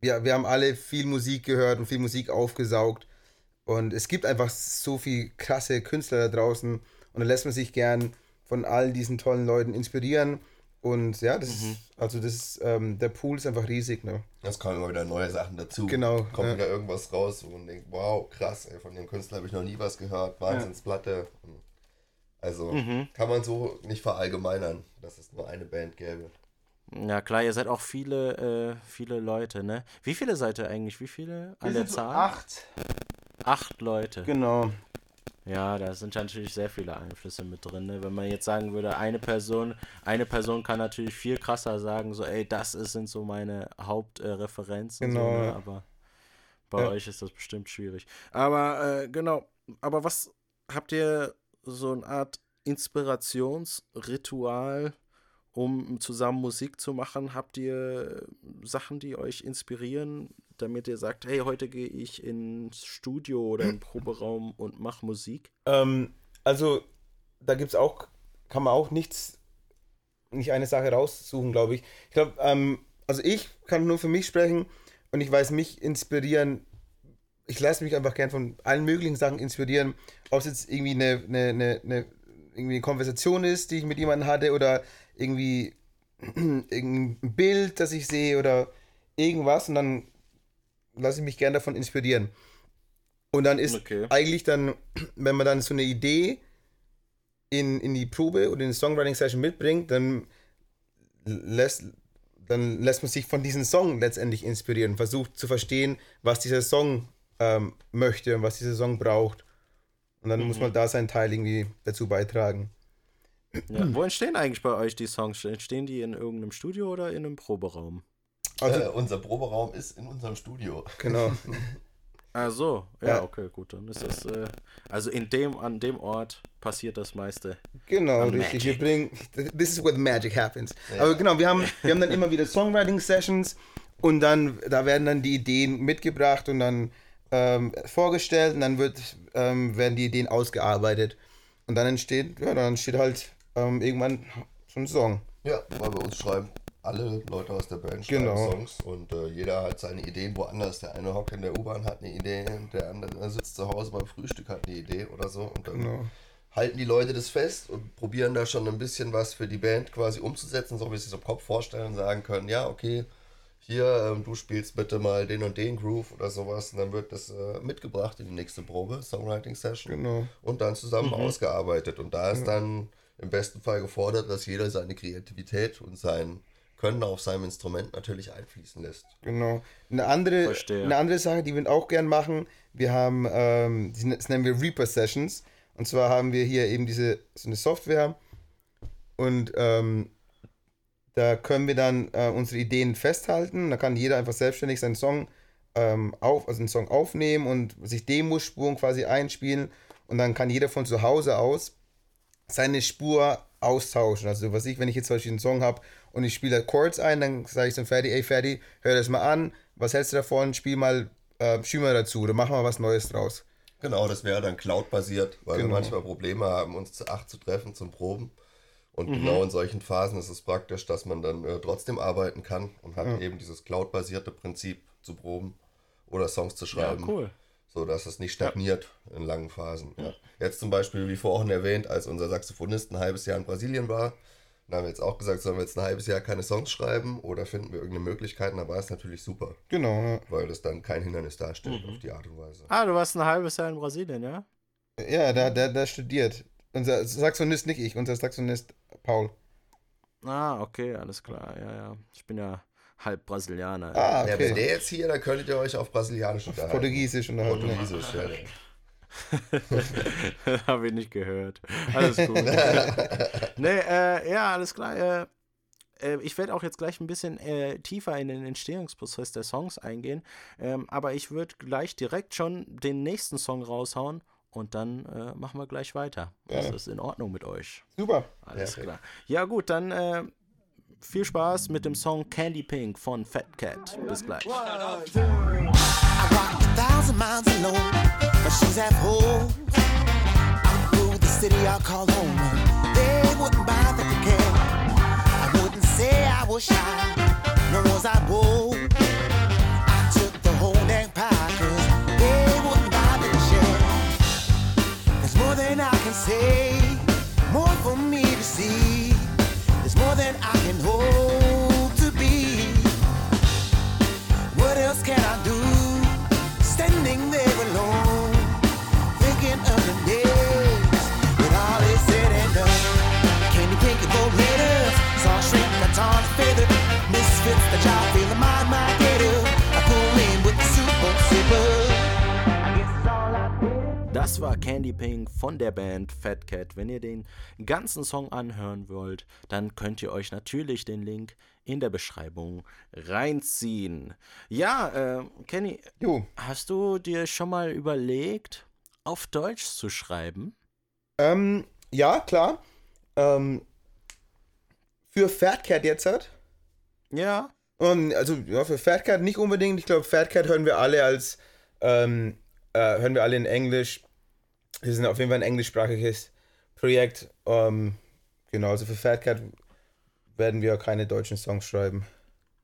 wir, wir haben alle viel Musik gehört und viel Musik aufgesaugt. Und es gibt einfach so viel krasse Künstler da draußen. Und da lässt man sich gern von all diesen tollen Leuten inspirieren. Und ja, das ist, also das ist, ähm, der Pool ist einfach riesig, ne? Es kommen immer wieder neue Sachen dazu. Genau, Kommt ja. wieder irgendwas raus, wo man denkt, wow, krass, ey, von dem Künstler habe ich noch nie was gehört. Wahnsinnsplatte. Also kann man so nicht verallgemeinern, dass es nur eine Band gäbe. Ja, klar, ihr seid auch viele, äh, viele Leute, ne? Wie viele seid ihr eigentlich? Wie viele an der Zahl? acht. Acht Leute. Genau. Ja, da sind natürlich sehr viele Einflüsse mit drin. Ne? Wenn man jetzt sagen würde, eine Person, eine Person kann natürlich viel krasser sagen, so, ey, das ist, sind so meine Hauptreferenzen. Genau, So, ne? Aber bei Ja. euch ist das bestimmt schwierig. Aber äh, genau, aber was habt ihr so eine Art Inspirationsritual, um zusammen Musik zu machen? Habt ihr Sachen, die euch inspirieren, damit ihr sagt, hey, heute gehe ich ins Studio oder den Proberaum und mach Musik? Ähm, also, da gibt es auch, kann man auch nichts, nicht eine Sache raussuchen, glaube ich. Ich glaube, ähm, also ich kann nur für mich sprechen und ich weiß, mich inspirieren. Ich lasse mich einfach gern von allen möglichen Sachen inspirieren. Ob es jetzt irgendwie eine, eine, eine, eine, irgendwie eine Konversation ist, die ich mit jemandem hatte, oder irgendwie irgendein Bild, das ich sehe, oder irgendwas. Und dann lasse ich mich gern davon inspirieren. Und dann ist Okay. eigentlich dann, wenn man dann so eine Idee in, in die Probe oder in die Songwriting-Session mitbringt, dann lässt, dann lässt man sich von diesem Song letztendlich inspirieren, versucht zu verstehen, was dieser Song ähm, möchte und was dieser Song braucht. Und dann muss man da seinen Teil irgendwie dazu beitragen. Ja. Wo entstehen eigentlich bei euch die Songs? Entstehen die in irgendeinem Studio oder in einem Proberaum? Also, äh, unser Proberaum ist in unserem Studio. genau. Ah so, ja, Ja. okay, gut, dann ist das, äh, also in dem, an dem Ort passiert das meiste. Genau, richtig. Wir bringen. This is where the magic happens. Aber genau, wir haben, wir haben dann immer wieder Songwriting-Sessions und dann, da werden dann die Ideen mitgebracht und dann ähm, vorgestellt und dann wird, ähm, werden die Ideen ausgearbeitet. Und dann entsteht, ja, dann entsteht halt ähm, irgendwann so ein Song. Ja, weil bei uns schreiben alle Leute aus der Band schreiben Genau. Songs und äh, jeder hat seine Ideen woanders. Der eine hockt in der U-Bahn, hat eine Idee, der andere sitzt zu Hause beim Frühstück, hat eine Idee oder so. Und dann Genau. halten die Leute das fest und probieren da schon ein bisschen was für die Band quasi umzusetzen, so wie sie es im Kopf vorstellen und sagen können, ja, okay, hier, ähm, du spielst bitte mal den und den Groove oder sowas. Und dann wird das äh, mitgebracht in die nächste Probe, Songwriting-Session. Genau. Und dann zusammen ausgearbeitet. Und da ist dann im besten Fall gefordert, dass jeder seine Kreativität und sein Können auf seinem Instrument natürlich einfließen lässt. Genau. Eine andere, Verstehe. eine andere Sache, die wir auch gern machen, wir haben, ähm, die- das nennen wir Reaper Sessions. Und zwar haben wir hier eben diese, so eine Software und ähm, da können wir dann äh, unsere Ideen festhalten. Da kann jeder einfach selbstständig seinen Song ähm, auf, also einen Song aufnehmen und sich Demospuren quasi einspielen. Und dann kann jeder von zu Hause aus seine Spur austauschen. Also was ich, wenn ich jetzt zum Beispiel einen Song habe und ich spiele da Chords ein, dann sage ich zum Ferdi, ey Ferdi, hör das mal an, was hältst du davon, spiel mal, äh, spiel mal dazu oder mach mal was Neues draus. Genau, das wäre dann Cloud-basiert, weil Genau. wir manchmal Probleme haben, uns zu acht zu treffen zum Proben. Und Mhm. genau in solchen Phasen ist es praktisch, dass man dann äh, trotzdem arbeiten kann und hat eben dieses Cloud-basierte Prinzip zu proben oder Songs zu Ja, schreiben. cool. so dass es nicht stagniert in langen Phasen. Ja. Jetzt zum Beispiel, wie vorhin erwähnt, als unser Saxophonist ein halbes Jahr in Brasilien war, dann haben wir jetzt auch gesagt, sollen wir jetzt ein halbes Jahr keine Songs schreiben oder finden wir irgendeine Möglichkeit? Und da war es natürlich super, Genau, ja. weil das dann kein Hindernis darstellt auf die Art und Weise. Ah, du warst ein halbes Jahr in Brasilien, ja? Ja, der, der, der studiert. Unser Saxonist, nicht ich, unser Saxonist Paul. Ah, okay, alles klar, ja, ja. Ich bin ja halb Brasilianer. Ah, Ja, wäre okay. der jetzt hier, dann könntet ihr euch auf Brasilianisch unterhalten. Portugiesisch unterhalten. Portugiesisch, ja. Habe ich nicht gehört. Alles gut. nee, äh, ja, alles klar. Äh, äh, ich werde auch jetzt gleich ein bisschen äh, tiefer in den Entstehungsprozess der Songs eingehen. Ähm, aber ich würde gleich direkt schon den nächsten Song raushauen und dann äh, machen wir gleich weiter. Ja. Das ist in Ordnung mit euch. Super. Alles ja, klar. Ja, gut, dann äh, viel Spaß mit dem Song Candy Pink von Fat Cat. Bis gleich. Say I was shy, nor was I bold. I took the whole dang pie, cause they wouldn't buy the share. There's more than I can say, more for me to see. There's more than I can hope to be. What else can I do? Standing there alone, thinking of the days when all is said and done. Candy pink and gold glitters, saw shrink, batons, feather, misfits, the job, feeling my my gator. I pull in with the super super. Das war Candy Pink von der Band Fat Cat. Wenn ihr den ganzen Song anhören wollt, dann könnt ihr euch natürlich den Link in der Beschreibung reinziehen. Ja, äh, Kenny, Jo. hast du dir schon mal überlegt, auf Deutsch zu schreiben? Ähm, ja, klar. Ähm, für Fatcat jetzt hat. Ja. Und also ja, für Fatcat nicht unbedingt. Ich glaube, Fatcat hören wir alle als ähm, äh, hören wir alle in Englisch. Wir sind auf jeden Fall ein englischsprachiges Projekt. Ähm, genau, also für Fatcat werden wir keine deutschen Songs schreiben.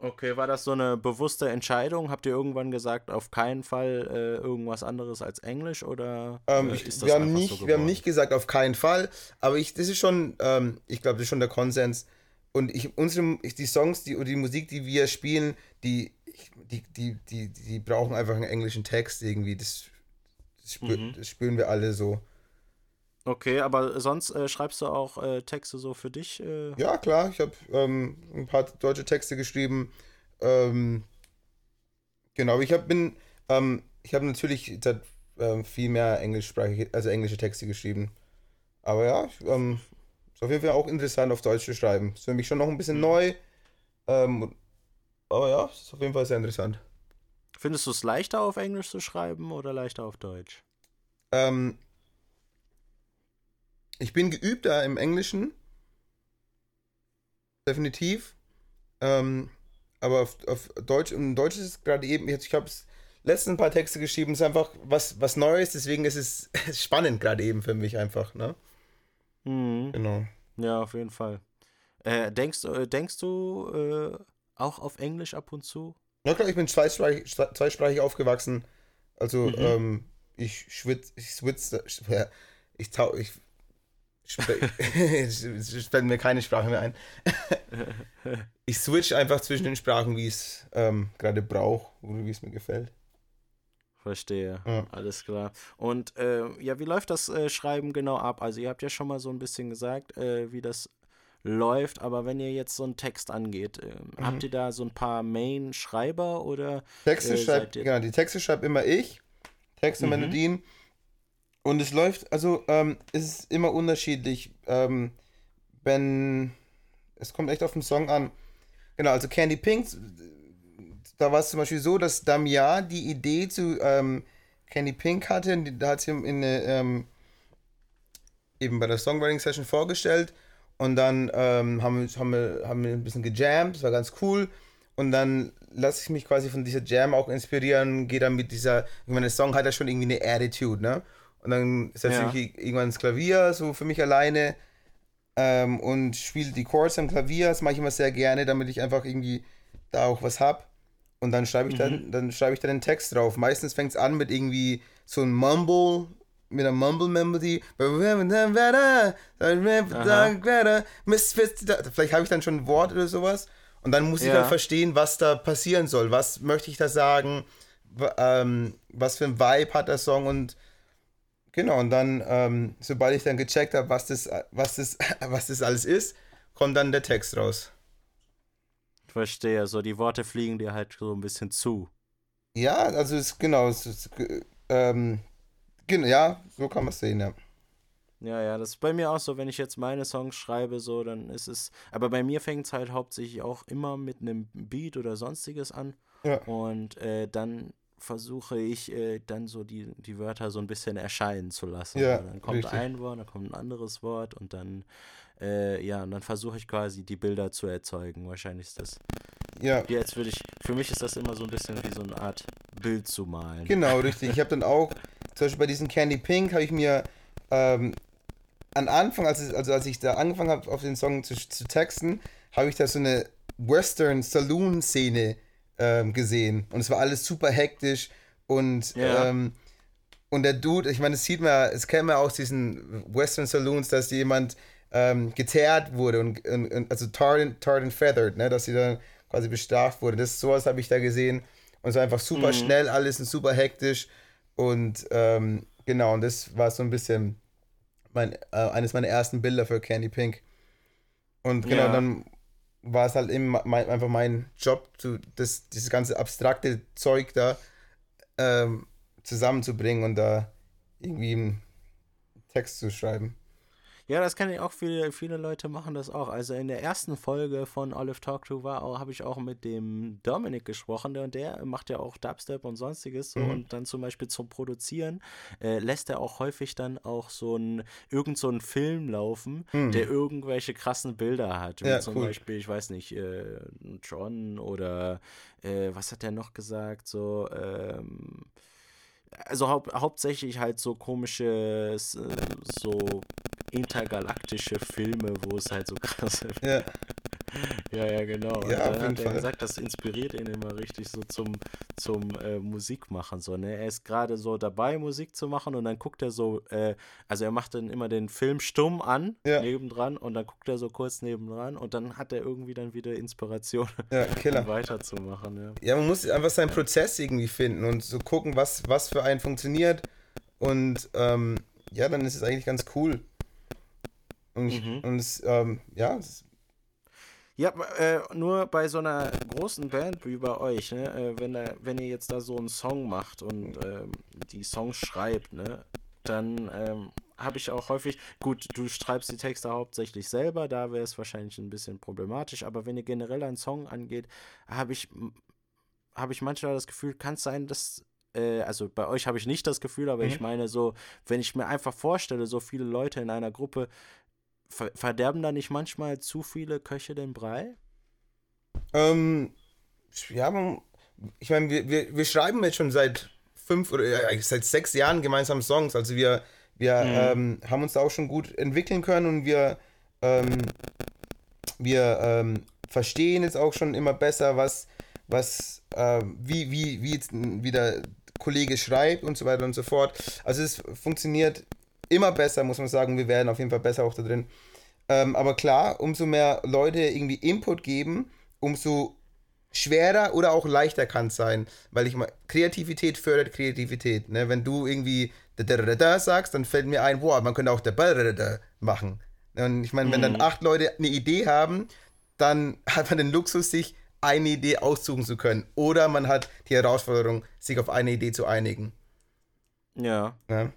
Okay, war das so eine bewusste Entscheidung? Habt ihr irgendwann gesagt, auf keinen Fall äh, irgendwas anderes als Englisch oder Ähm, äh, ich, ist das wir, haben nicht, so wir haben nicht gesagt, auf keinen Fall, aber ich, das ist schon, ähm, ich glaube, das ist schon der Konsens. Und ich, unsere, die Songs, die, die Musik, die wir spielen, die, die, die, die, die brauchen einfach einen englischen Text irgendwie. Das, das, spür, Mhm. das spüren wir alle so. Okay, aber sonst äh, schreibst du auch äh, Texte so für dich? Äh? Ja, klar, ich habe ähm, ein paar deutsche Texte geschrieben. Ähm, genau, ich hab, bin, ähm, ich habe natürlich seit, ähm, viel mehr englischsprachige, also englische Texte geschrieben. Aber ja, ich, ähm, ist auf jeden Fall auch interessant, auf Deutsch zu schreiben. Ist für mich schon noch ein bisschen neu. Ähm, aber ja, ist auf jeden Fall sehr interessant. Findest du es leichter auf Englisch zu schreiben oder leichter auf Deutsch? Ähm, ich bin geübter im Englischen. Definitiv. Ähm, aber auf, auf Deutsch, im Deutsch ist es gerade eben, ich habe letztens ein paar Texte geschrieben, es ist einfach was, was Neues, deswegen ist es spannend gerade eben für mich einfach, ne? Mhm. Genau. Ja, auf jeden Fall. Äh, denkst, du- äh, denkst du äh, auch auf Englisch ab und zu? Ja klar, ich bin zweisprachig, zweisprachig aufgewachsen. Also, ähm, ich schwitz, ich switz, ja, ich tau, ich, es fällt mir keine Sprache mehr ein. ich switch einfach zwischen den Sprachen, wie ich es ähm, gerade brauche oder wie es mir gefällt. Verstehe, Ja. alles klar. Und äh, ja, wie läuft das äh, Schreiben genau ab? Also ihr habt ja schon mal so ein bisschen gesagt, äh, wie das läuft, aber wenn ihr jetzt so einen Text angeht, äh, Mhm. habt ihr da so ein paar Main-Schreiber oder Texte äh, schreibt, genau, die Texte schreibt immer ich, Texte, Mhm. Melodien. Und es läuft, also ähm, es ist immer unterschiedlich. Ähm, wenn, es kommt echt auf den Song an. Genau, also Candy Pink, da war es zum Beispiel so, dass Damian die Idee zu ähm, Candy Pink hatte, da hat sie in eine, ähm, eben bei der Songwriting-Session vorgestellt. Und dann ähm, haben, wir, haben, wir, haben wir ein bisschen gejammt, das war ganz cool. Und dann lasse ich mich quasi von dieser Jam auch inspirieren, gehe dann mit dieser, ich meine, der Song hat ja schon irgendwie eine Attitude, ne? Und dann setze Ja. ich mich irgendwann ins Klavier, so für mich alleine, ähm, und spiele die Chords am Klavier. Das mache ich immer sehr gerne, damit ich einfach irgendwie da auch was hab. Und dann schreibe ich dann, dann schreibe ich dann den Text drauf. Meistens fängt es an mit irgendwie so ein Mumble, mit einer Mumble-Melodie. Misfits. Vielleicht habe ich dann schon ein Wort oder sowas. Und dann muss ich Ja. halt verstehen, was da passieren soll. Was möchte ich da sagen? Ähm, was für ein Vibe hat der Song? Und genau, und dann, ähm, sobald ich dann gecheckt habe, was das, was, das, was das alles ist, kommt dann der Text raus. Verstehe, so die Worte fliegen dir halt so ein bisschen zu. Ja, also es genau, es ist, äh, ähm, Genau, ja, so kann man es sehen, ja. Ja, ja, das ist bei mir auch so, wenn ich jetzt meine Songs schreibe, so, dann ist es. Aber bei mir fängt es halt hauptsächlich auch immer mit einem Beat oder sonstiges an. Ja. Und äh, dann versuche ich äh, dann so die, die Wörter so ein bisschen erscheinen zu lassen. Ja, dann kommt richtig. ein Wort, dann kommt ein anderes Wort und dann, äh, ja, und dann versuche ich quasi die Bilder zu erzeugen. Wahrscheinlich ist das, Ja, als würde ich, für mich ist das immer so ein bisschen wie so eine Art Bild zu malen. genau, richtig. Ich habe dann auch, zum Beispiel bei diesem Candy Pink, habe ich mir ähm, am Anfang, als, es, also als ich da angefangen habe, auf den Song zu, zu texten, habe ich da so eine Western-Saloon-Szene ähm, gesehen. Und es war alles super hektisch und Ja. ähm, und der Dude, ich meine, das sieht man, es kennt man aus diesen Western Saloons, dass jemand ähm, geteert wurde und, und, und also tarred and, tarred and feathered, ne, dass sie dann quasi bestraft wurde. Das sowas habe ich da gesehen und es war einfach super schnell alles und super hektisch und ähm, genau und das war so ein bisschen mein, äh, eines meiner ersten Bilder für Candy Pink und genau Ja. dann war es halt eben mein, einfach mein Job, zu, das, dieses ganze abstrakte Zeug da ähm, zusammenzubringen und da irgendwie einen Text zu schreiben. Ja, das kann ich auch viele, viele Leute machen das auch. Also in der ersten Folge von Olive Talk To war habe ich auch mit dem Dominik gesprochen, der und der macht ja auch Dubstep und sonstiges so und dann zum Beispiel zum Produzieren äh, lässt er auch häufig dann auch so ein irgend so einen Film laufen, der irgendwelche krassen Bilder hat. Ja, zum cool. Beispiel, ich weiß nicht, äh, John oder äh, was hat er noch gesagt? So, ähm, also hau hauptsächlich halt so komische, äh, so intergalaktische Filme, wo es halt so krass Ja, Ja, ja, genau. Und Ja, auf dann hat er Fall. gesagt, das inspiriert ihn immer richtig so zum, zum äh, Musikmachen. So, ne? Er ist gerade so dabei, Musik zu machen und dann guckt er so, äh, also er macht dann immer den Film stumm an, Ja. nebendran, und dann guckt er so kurz nebendran und dann hat er irgendwie dann wieder Inspiration, ja, um weiterzumachen. Ja. Ja, man muss einfach seinen Prozess irgendwie finden und so gucken, was, was für einen funktioniert. Und ähm, ja, dann ist es eigentlich ganz cool. Und, ich, Mhm. und es, ähm, ja, es, Ja, äh, nur bei so einer großen Band wie bei euch, ne, äh, wenn, da, wenn ihr jetzt da so einen Song macht und ähm, die Songs schreibt, ne, dann ähm, habe ich auch häufig, gut, du schreibst die Texte hauptsächlich selber, da wäre es wahrscheinlich ein bisschen problematisch, aber wenn ihr generell einen Song angeht, habe ich, habe ich manchmal das Gefühl, kann es sein, dass äh, also bei euch habe ich nicht das Gefühl, aber ich meine so, wenn ich mir einfach vorstelle, so viele Leute in einer Gruppe, ver verderben da nicht manchmal zu viele Köche den Brei? ähm, ja, man, ich meine, wir, wir, wir schreiben jetzt schon seit fünf oder eigentlich seit sechs Jahren gemeinsam Songs. Also wir, wir ähm, haben uns da auch schon gut entwickeln können und wir, ähm, wir ähm, verstehen jetzt auch schon immer besser, was, was, ähm, wie, wie, wie jetzt ein- wie der Kollege schreibt und so weiter und so fort. Also es funktioniert immer besser, muss man sagen. Wir werden auf jeden Fall besser auch da drin. Ähm, aber klar, umso mehr Leute irgendwie Input geben, umso schwerer oder auch leichter kann es sein. Weil ich mal, Kreativität fördert Kreativität. Ne? Wenn du irgendwie da, da, da, da sagst, dann fällt mir ein, boah, man könnte auch da, da, da, da machen. Und ich meine, wenn dann acht Leute eine Idee haben, dann hat man den Luxus, sich eine Idee aussuchen zu können. Oder man hat die Herausforderung, sich auf eine Idee zu einigen. Ja. Ne?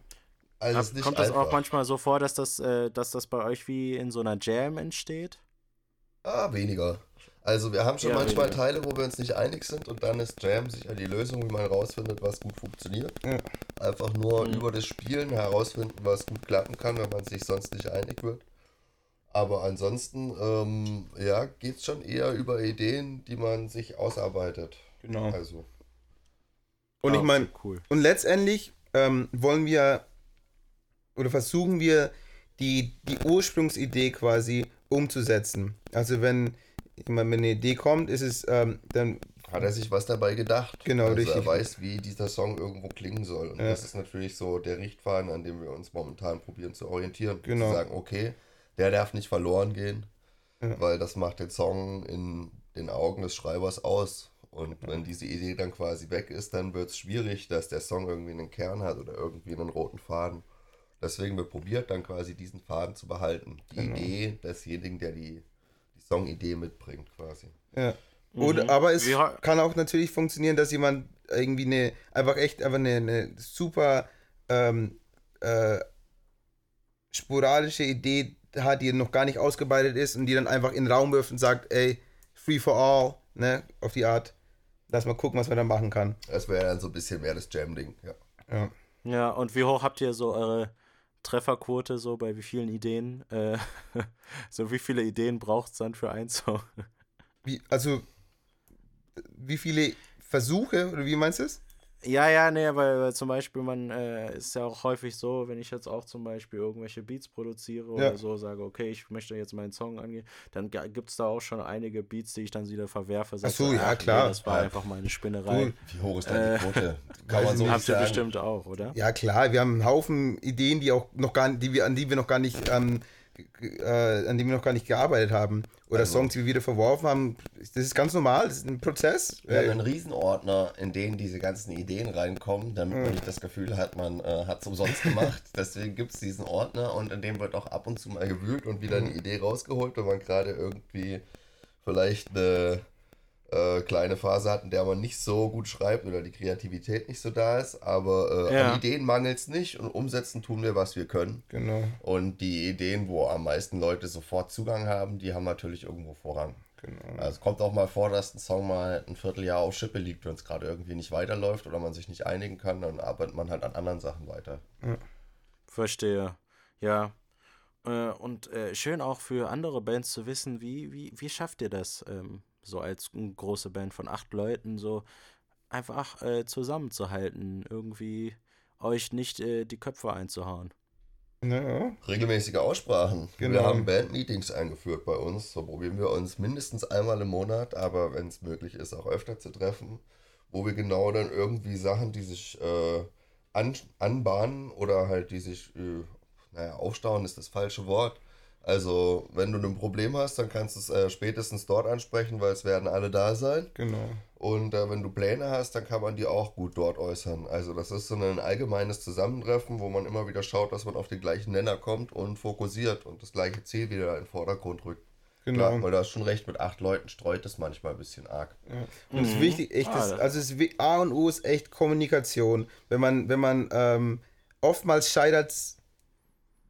Also Ab, kommt das einfach. auch manchmal so vor, dass das, äh, dass das bei euch wie in so einer Jam entsteht? Ah, weniger. Also wir haben schon Ja, manchmal weniger. Teile, wo wir uns nicht einig sind und dann ist Jam sicher die Lösung, wie man herausfindet, was gut funktioniert. Ja. Einfach nur Mhm. über das Spielen herausfinden, was gut klappen kann, wenn man sich sonst nicht einig wird. Aber ansonsten, ähm, ja, geht es schon eher über Ideen, die man sich ausarbeitet. Genau. Also, Und Ah, ich meine, okay, cool. Und letztendlich ähm, wollen wir oder versuchen wir die, die Ursprungsidee quasi umzusetzen. Also wenn jemand mit einer Idee kommt, ist es ähm, dann hat er sich was dabei gedacht. Genau, also richtig. Er weiß, wie dieser Song irgendwo klingen soll. Und Ja. das ist natürlich so der Richtfaden, an dem wir uns momentan probieren zu orientieren. Genau. Zu sagen, okay, der darf nicht verloren gehen, Ja. weil das macht den Song in den Augen des Schreibers aus. Und wenn diese Idee dann quasi weg ist, dann wird es schwierig, dass der Song irgendwie einen Kern hat oder irgendwie einen roten Faden. Deswegen wird probiert, dann quasi diesen Faden zu behalten. Die Genau. Idee desjenigen, der die, die Songidee mitbringt, quasi. ja. Oder, aber es ha- kann auch natürlich funktionieren, dass jemand irgendwie eine, einfach echt einfach eine, eine super ähm, äh, sporadische Idee hat, die noch gar nicht ausgearbeitet ist und die dann einfach in den Raum wirft und sagt, ey, free for all, ne, auf die Art. Lass mal gucken, was man da machen kann. Das wäre dann so ein bisschen mehr das Jam-Ding, ja. Ja. Ja, und wie hoch habt ihr so eure Trefferquote so bei wie vielen Ideen? Äh, so wie viele Ideen braucht es dann für einen Song? Wie, also, wie viele Versuche, oder wie meinst du es? Ja, ja, nee, weil, weil zum Beispiel man äh, ist ja auch häufig so, wenn ich jetzt auch zum Beispiel irgendwelche Beats produziere Ja. oder so, sage, okay, ich möchte jetzt meinen Song angehen, dann gibt es da auch schon einige Beats, die ich dann wieder verwerfe. Ach so, ja, ach, klar. Nee, das war Ja. einfach meine Spinnerei. Cool. Wie hoch ist da die Quote? Kann man so Habt ihr bestimmt auch, oder? Ja, klar, wir haben einen Haufen Ideen, die auch noch gar die wir, an die wir noch gar nicht, ähm, äh, an die wir noch gar nicht gearbeitet haben. Oder Also- Songs, die wir wieder verworfen haben. Das ist ganz normal, das ist ein Prozess. Wir haben einen Riesenordner, in den diese ganzen Ideen reinkommen, damit Mhm. man nicht das Gefühl hat, man äh, hat es umsonst gemacht. Deswegen gibt es diesen Ordner und in dem wird auch ab und zu mal gewühlt und wieder Mhm. eine Idee rausgeholt, wenn man gerade irgendwie vielleicht eine äh, kleine Phase hat, in der man nicht so gut schreibt oder die Kreativität nicht so da ist. Aber äh, Ja. an Ideen mangelt es nicht und umsetzen tun wir, was wir können. Genau, Und die Ideen, wo am meisten Leute sofort Zugang haben, die haben natürlich irgendwo Vorrang. genau. Also es kommt auch mal vor, dass ein Song mal ein Vierteljahr auf Schippe liegt, wenn es gerade irgendwie nicht weiterläuft oder man sich nicht einigen kann, dann arbeitet man halt an anderen Sachen weiter. Verstehe. Ja. Äh, und äh, schön auch für andere Bands zu wissen, wie, wie, wie schafft ihr das, ähm, so als eine große Band von acht Leuten, so einfach äh, zusammenzuhalten, irgendwie euch nicht äh, die Köpfe einzuhauen. Ja, Regelmäßige Aussprachen. Wir Genau. haben Bandmeetings eingeführt bei uns. So probieren wir uns mindestens einmal im Monat, aber wenn es möglich ist, auch öfter zu treffen, wo wir genau dann irgendwie Sachen, die sich äh, an, anbahnen oder halt die sich, äh, naja, aufstauen ist das falsche Wort. Also, wenn du ein Problem hast, dann kannst du es äh, spätestens dort ansprechen, weil es werden alle da sein. genau. Und äh, wenn du Pläne hast, dann kann man die auch gut dort äußern. Also das ist so ein allgemeines Zusammentreffen, wo man immer wieder schaut, dass man auf den gleichen Nenner kommt und fokussiert und das gleiche Ziel wieder in den Vordergrund rückt. Genau. Klar, weil du hast schon recht, mit acht Leuten streut es manchmal ein bisschen arg. Und es ist wichtig, echt, das, Ah, also es ist, A und O ist echt Kommunikation. Wenn man, wenn man ähm, oftmals scheitert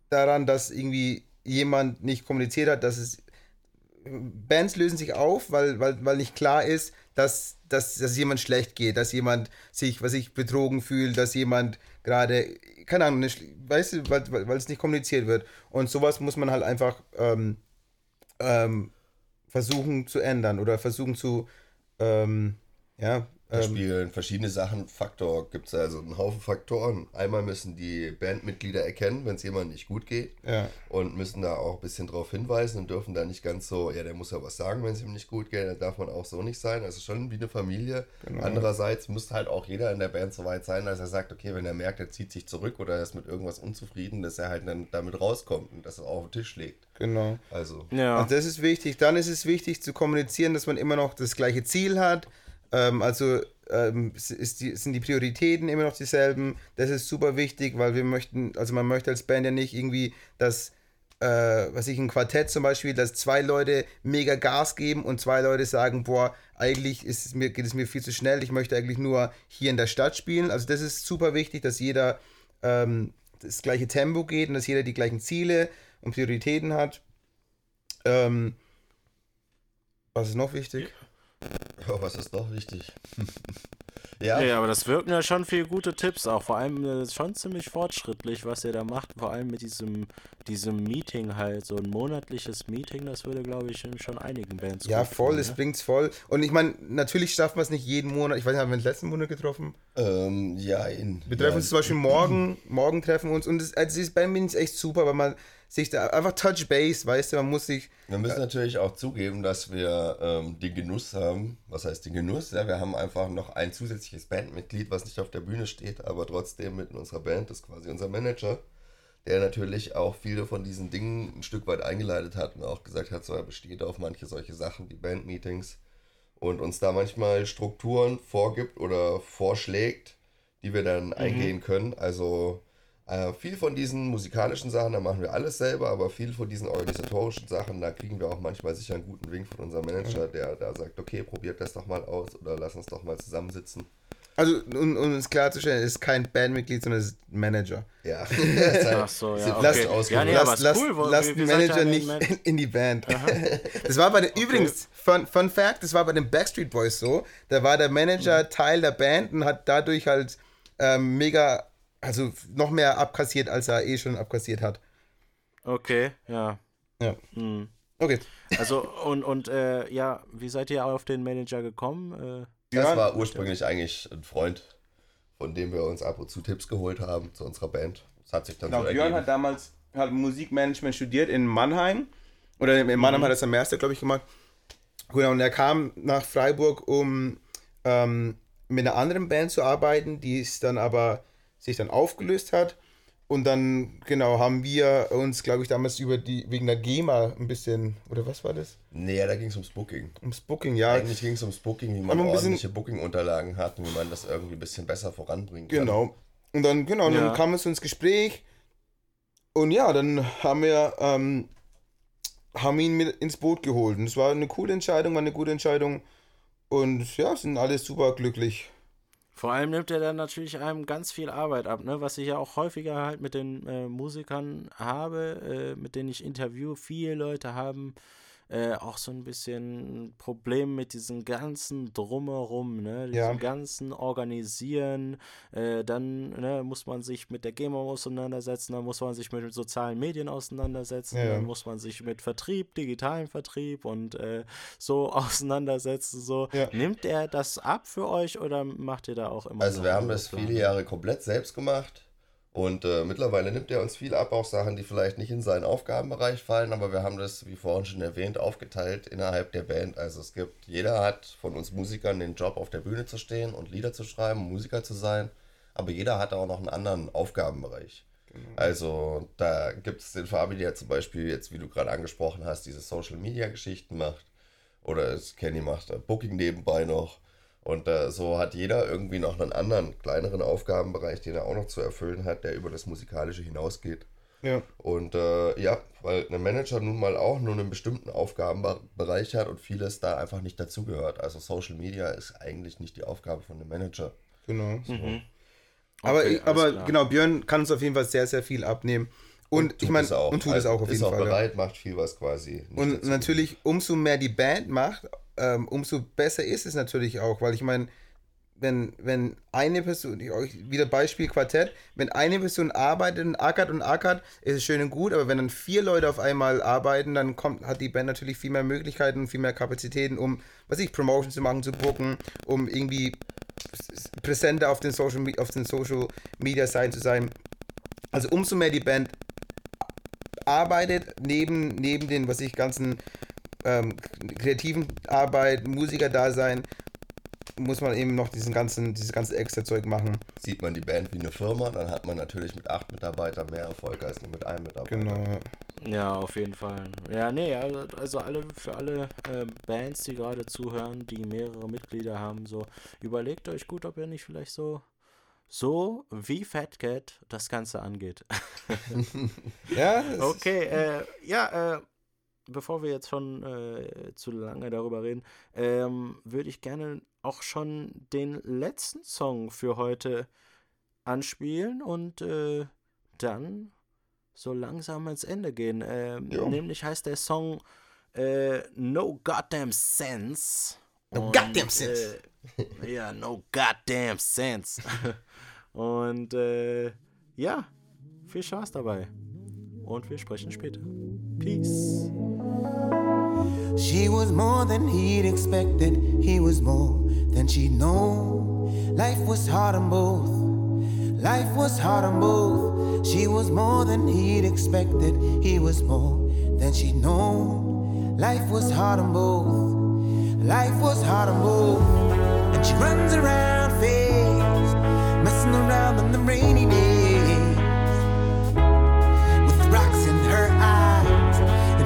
daran, dass irgendwie jemand nicht kommuniziert hat, dass es Bands lösen sich auf, weil, weil, weil nicht klar ist, dass, dass, dass jemand schlecht geht, dass jemand sich, was ich betrogen fühlt, dass jemand gerade, keine Ahnung, nicht, weißt du, weil, weil, weil es nicht kommuniziert wird. Und sowas muss man halt einfach ähm, ähm, versuchen zu ändern oder versuchen zu, ähm, ja, Da ähm, spielen verschiedene Sachen Faktor. Gibt es also einen Haufen Faktoren. Einmal müssen die Bandmitglieder erkennen, wenn es jemandem nicht gut geht. ja, und müssen da auch ein bisschen drauf hinweisen und dürfen da nicht ganz so, ja, der muss ja was sagen, wenn es ihm nicht gut geht, dann darf man auch so nicht sein. Also schon wie eine Familie. Genau. Andererseits muss halt auch jeder in der Band so weit sein, dass er sagt, okay, wenn er merkt, er zieht sich zurück oder er ist mit irgendwas unzufrieden, dass er halt dann damit rauskommt und das auf den Tisch legt. genau. Also, Ja. Also das ist wichtig. Dann ist es wichtig zu kommunizieren, dass man immer noch das gleiche Ziel hat. Ähm, also ähm, die, sind die Prioritäten immer noch dieselben. Das ist super wichtig, weil wir möchten, also man möchte als Band ja nicht irgendwie, dass, äh, was ich, ein Quartett zum Beispiel, dass zwei Leute mega Gas geben und zwei Leute sagen, boah, eigentlich ist es mir, geht es mir viel zu schnell, ich möchte eigentlich nur hier in der Stadt spielen. Also das ist super wichtig, dass jeder ähm, das gleiche Tempo geht und dass jeder die gleichen Ziele und Prioritäten hat. Ähm, was ist noch wichtig? Ja, was ist noch wichtig? Ja, ja, aber das wirken ja schon viele gute Tipps, auch vor allem äh, schon ziemlich fortschrittlich, was ihr da macht, vor allem mit diesem, diesem Meeting halt, so ein monatliches Meeting, das würde, glaube ich, in schon einigen Bands Ja, gut voll, tun, es ne? bringt's voll. Und ich meine, natürlich schafft man es nicht jeden Monat. Ich weiß nicht, haben wir uns letzten Monat getroffen? ähm, ja, in, Wir treffen ja, uns zum Beispiel morgen, morgen treffen wir uns und das, also dieses Bandmeeting ist echt super, weil man sich da einfach Touch Base, weißt du, man muss sich, Wir müssen natürlich auch zugeben, dass wir ähm, den Genuss haben. Was heißt den Genuss? Ja, wir haben einfach noch ein zusätzliches Bandmitglied, was nicht auf der Bühne steht, aber trotzdem mit in unserer Band, das ist quasi unser Manager, der natürlich auch viele von diesen Dingen ein Stück weit eingeleitet hat und auch gesagt hat, so er besteht auf manche solche Sachen wie Bandmeetings und uns da manchmal Strukturen vorgibt oder vorschlägt, die wir dann eingehen können. Also äh, viel von diesen musikalischen Sachen, da machen wir alles selber, aber viel von diesen organisatorischen Sachen, da kriegen wir auch manchmal sicher einen guten Wink von unserem Manager, der da sagt, okay, probiert das doch mal aus oder lass uns doch mal zusammensitzen. Also, um, um es klarzustellen, ist kein Bandmitglied, sondern ist Manager. Ja. Ach so, ja, Lass- okay. lass- ja, nee, lass aber ist lass, cool. wo- lass wie- den wie seid ihr Manager nicht Man- in, die Band. Das war bei den, übrigens, Fun, Fun Fact, das war bei den Backstreet Boys so. Da war der Manager Teil der Band und hat dadurch halt ähm, mega, also noch mehr abkassiert, als er eh schon abkassiert hat. Okay, ja. Ja. Hm. Okay. Also, und, und äh, ja, wie seid ihr auf den Manager gekommen? Äh, Das war ursprünglich eigentlich ein Freund, von dem wir uns ab und zu Tipps geholt haben zu unserer Band. Das hat sich dann Genau, so Björn ergeben. hat damals halt Musikmanagement studiert in Mannheim. Oder in Mannheim hat er sein Master, glaube ich, gemacht. Genau, und er kam nach Freiburg, um ähm, mit einer anderen Band zu arbeiten, die es dann aber sich dann aufgelöst hat. Und dann, genau, haben wir uns, glaube ich, damals über die, wegen der GEMA ein bisschen, oder was war das? Nee, da ging es ums Booking. Ums Booking, ja. Eigentlich ging es ums Booking, wie man Aber ein ordentliche Booking-Unterlagen hat und wie man das irgendwie ein bisschen besser voranbringen kann. Genau. Und dann, genau, Ja. dann kam es ins Gespräch. Und ja, dann haben wir, ähm, haben ihn mit ins Boot geholt. Und es war eine coole Entscheidung, war eine gute Entscheidung. Und ja, sind alle super glücklich. Vor allem nimmt er dann natürlich einem ganz viel Arbeit ab, ne? Was ich ja auch häufiger halt mit den äh, Musikern habe, äh, mit denen ich interview. Viele Leute haben äh, auch so ein bisschen Problem mit diesem ganzen Drumherum, ne? Diesem Ja. ganzen Organisieren. Äh, dann ne, muss man sich mit der GEMA auseinandersetzen, dann muss man sich mit den sozialen Medien auseinandersetzen, Ja, dann muss man sich mit Vertrieb, digitalen Vertrieb und äh, so auseinandersetzen. So. Ja. Nimmt er das ab für euch oder macht ihr da auch immer Also wir haben das viele Jahre komplett selbst gemacht und äh, mittlerweile nimmt er uns viel ab, auch Sachen, die vielleicht nicht in seinen Aufgabenbereich fallen, aber wir haben das, wie vorhin schon erwähnt, aufgeteilt innerhalb der Band. Also es gibt, jeder hat von uns Musikern den Job auf der Bühne zu stehen und Lieder zu schreiben, Musiker zu sein, aber jeder hat auch noch einen anderen Aufgabenbereich. Also da gibt es den Fabi, der zum Beispiel jetzt, wie du gerade angesprochen hast, diese Social Media Geschichten macht. Oder es Kenny macht äh, Booking nebenbei noch. Und äh, so hat jeder irgendwie noch einen anderen, kleineren Aufgabenbereich, den er auch noch zu erfüllen hat, der über das Musikalische hinausgeht. Ja. Und äh, ja, weil ein Manager nun mal auch nur einen bestimmten Aufgabenbereich hat und vieles da einfach nicht dazugehört. Also Social Media ist eigentlich nicht die Aufgabe von einem Manager. Genau. Mhm. Aber, Okay, ich- aber klar. genau, Björn kann uns auf jeden Fall sehr, sehr viel abnehmen. Und, ich tut meine, es auch. und tut es Also auch auf ist jeden auch Fall. ja. bereit, macht viel was quasi. Und natürlich, umso mehr die Band macht, ähm, umso besser ist es natürlich auch, weil ich meine, wenn, wenn eine Person, wieder Beispiel Quartett, wenn eine Person arbeitet und ackert und ackert, ist es schön und gut, aber wenn dann vier Leute auf einmal arbeiten, dann kommt, hat die Band natürlich viel mehr Möglichkeiten, viel mehr Kapazitäten, um, was ich, Promotion zu machen, zu booken, um irgendwie präsenter auf den Social, auf den Social Media Seiten zu sein. Also umso mehr die Band arbeitet, neben, neben den, was ich, ganzen ähm, kreativen Arbeit, Musiker-Dasein, muss man eben noch diesen ganzen, dieses ganze extra Zeug machen. Sieht man die Band wie eine Firma, dann hat man natürlich mit acht Mitarbeitern mehr Erfolg als nur mit einem Mitarbeiter. Genau. Ja, auf jeden Fall. Ja, nee, also, also alle für alle äh, Bands, die gerade zuhören, die mehrere Mitglieder haben, so überlegt euch gut, ob ihr nicht vielleicht so so wie Fat Cat das Ganze angeht. Ja, Okay, äh, ja, äh, bevor wir jetzt schon äh, zu lange darüber reden, ähm, würde ich gerne auch schon den letzten Song für heute anspielen und äh, dann so langsam ans Ende gehen. Ähm, nämlich heißt der Song äh, No Goddamn Sense. No Und, goddamn sense. Äh, ja, no goddamn sense. Und äh, ja, viel Spaß dabei. Und wir sprechen später. Peace. She was more than he'd expected. He was more than she'd known. Life was hard on both. Life was hard on both. She was more than he'd expected. He was more than she'd known. Life was hard on both. Life was hard on both. And she runs around fast, messing around on the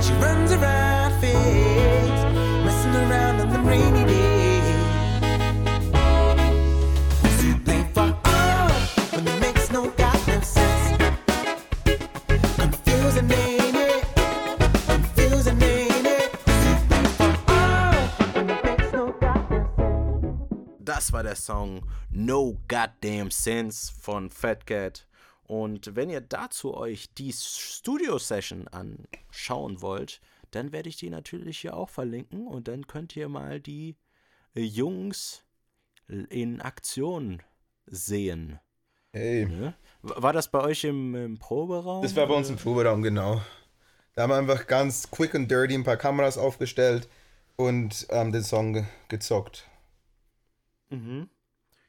she runs around fast, messing around on the rainy days. Who's to blame for all when it makes no goddamn sense? Confusing, ain't it? Confusing, ain't it? Who's to blame for all when it makes no goddamn sense? das war der Song No Goddamn Sense von Fat Cat. Und wenn ihr dazu euch die Studio-Session anschauen wollt, dann werde ich die natürlich hier auch verlinken und dann könnt ihr mal die Jungs in Aktion sehen. Hey. Ne? War das bei euch im, im Proberaum? Das war bei uns im Proberaum, genau. Da haben wir einfach ganz quick und dirty ein paar Kameras aufgestellt und ähm, den Song ge gezockt. Mhm.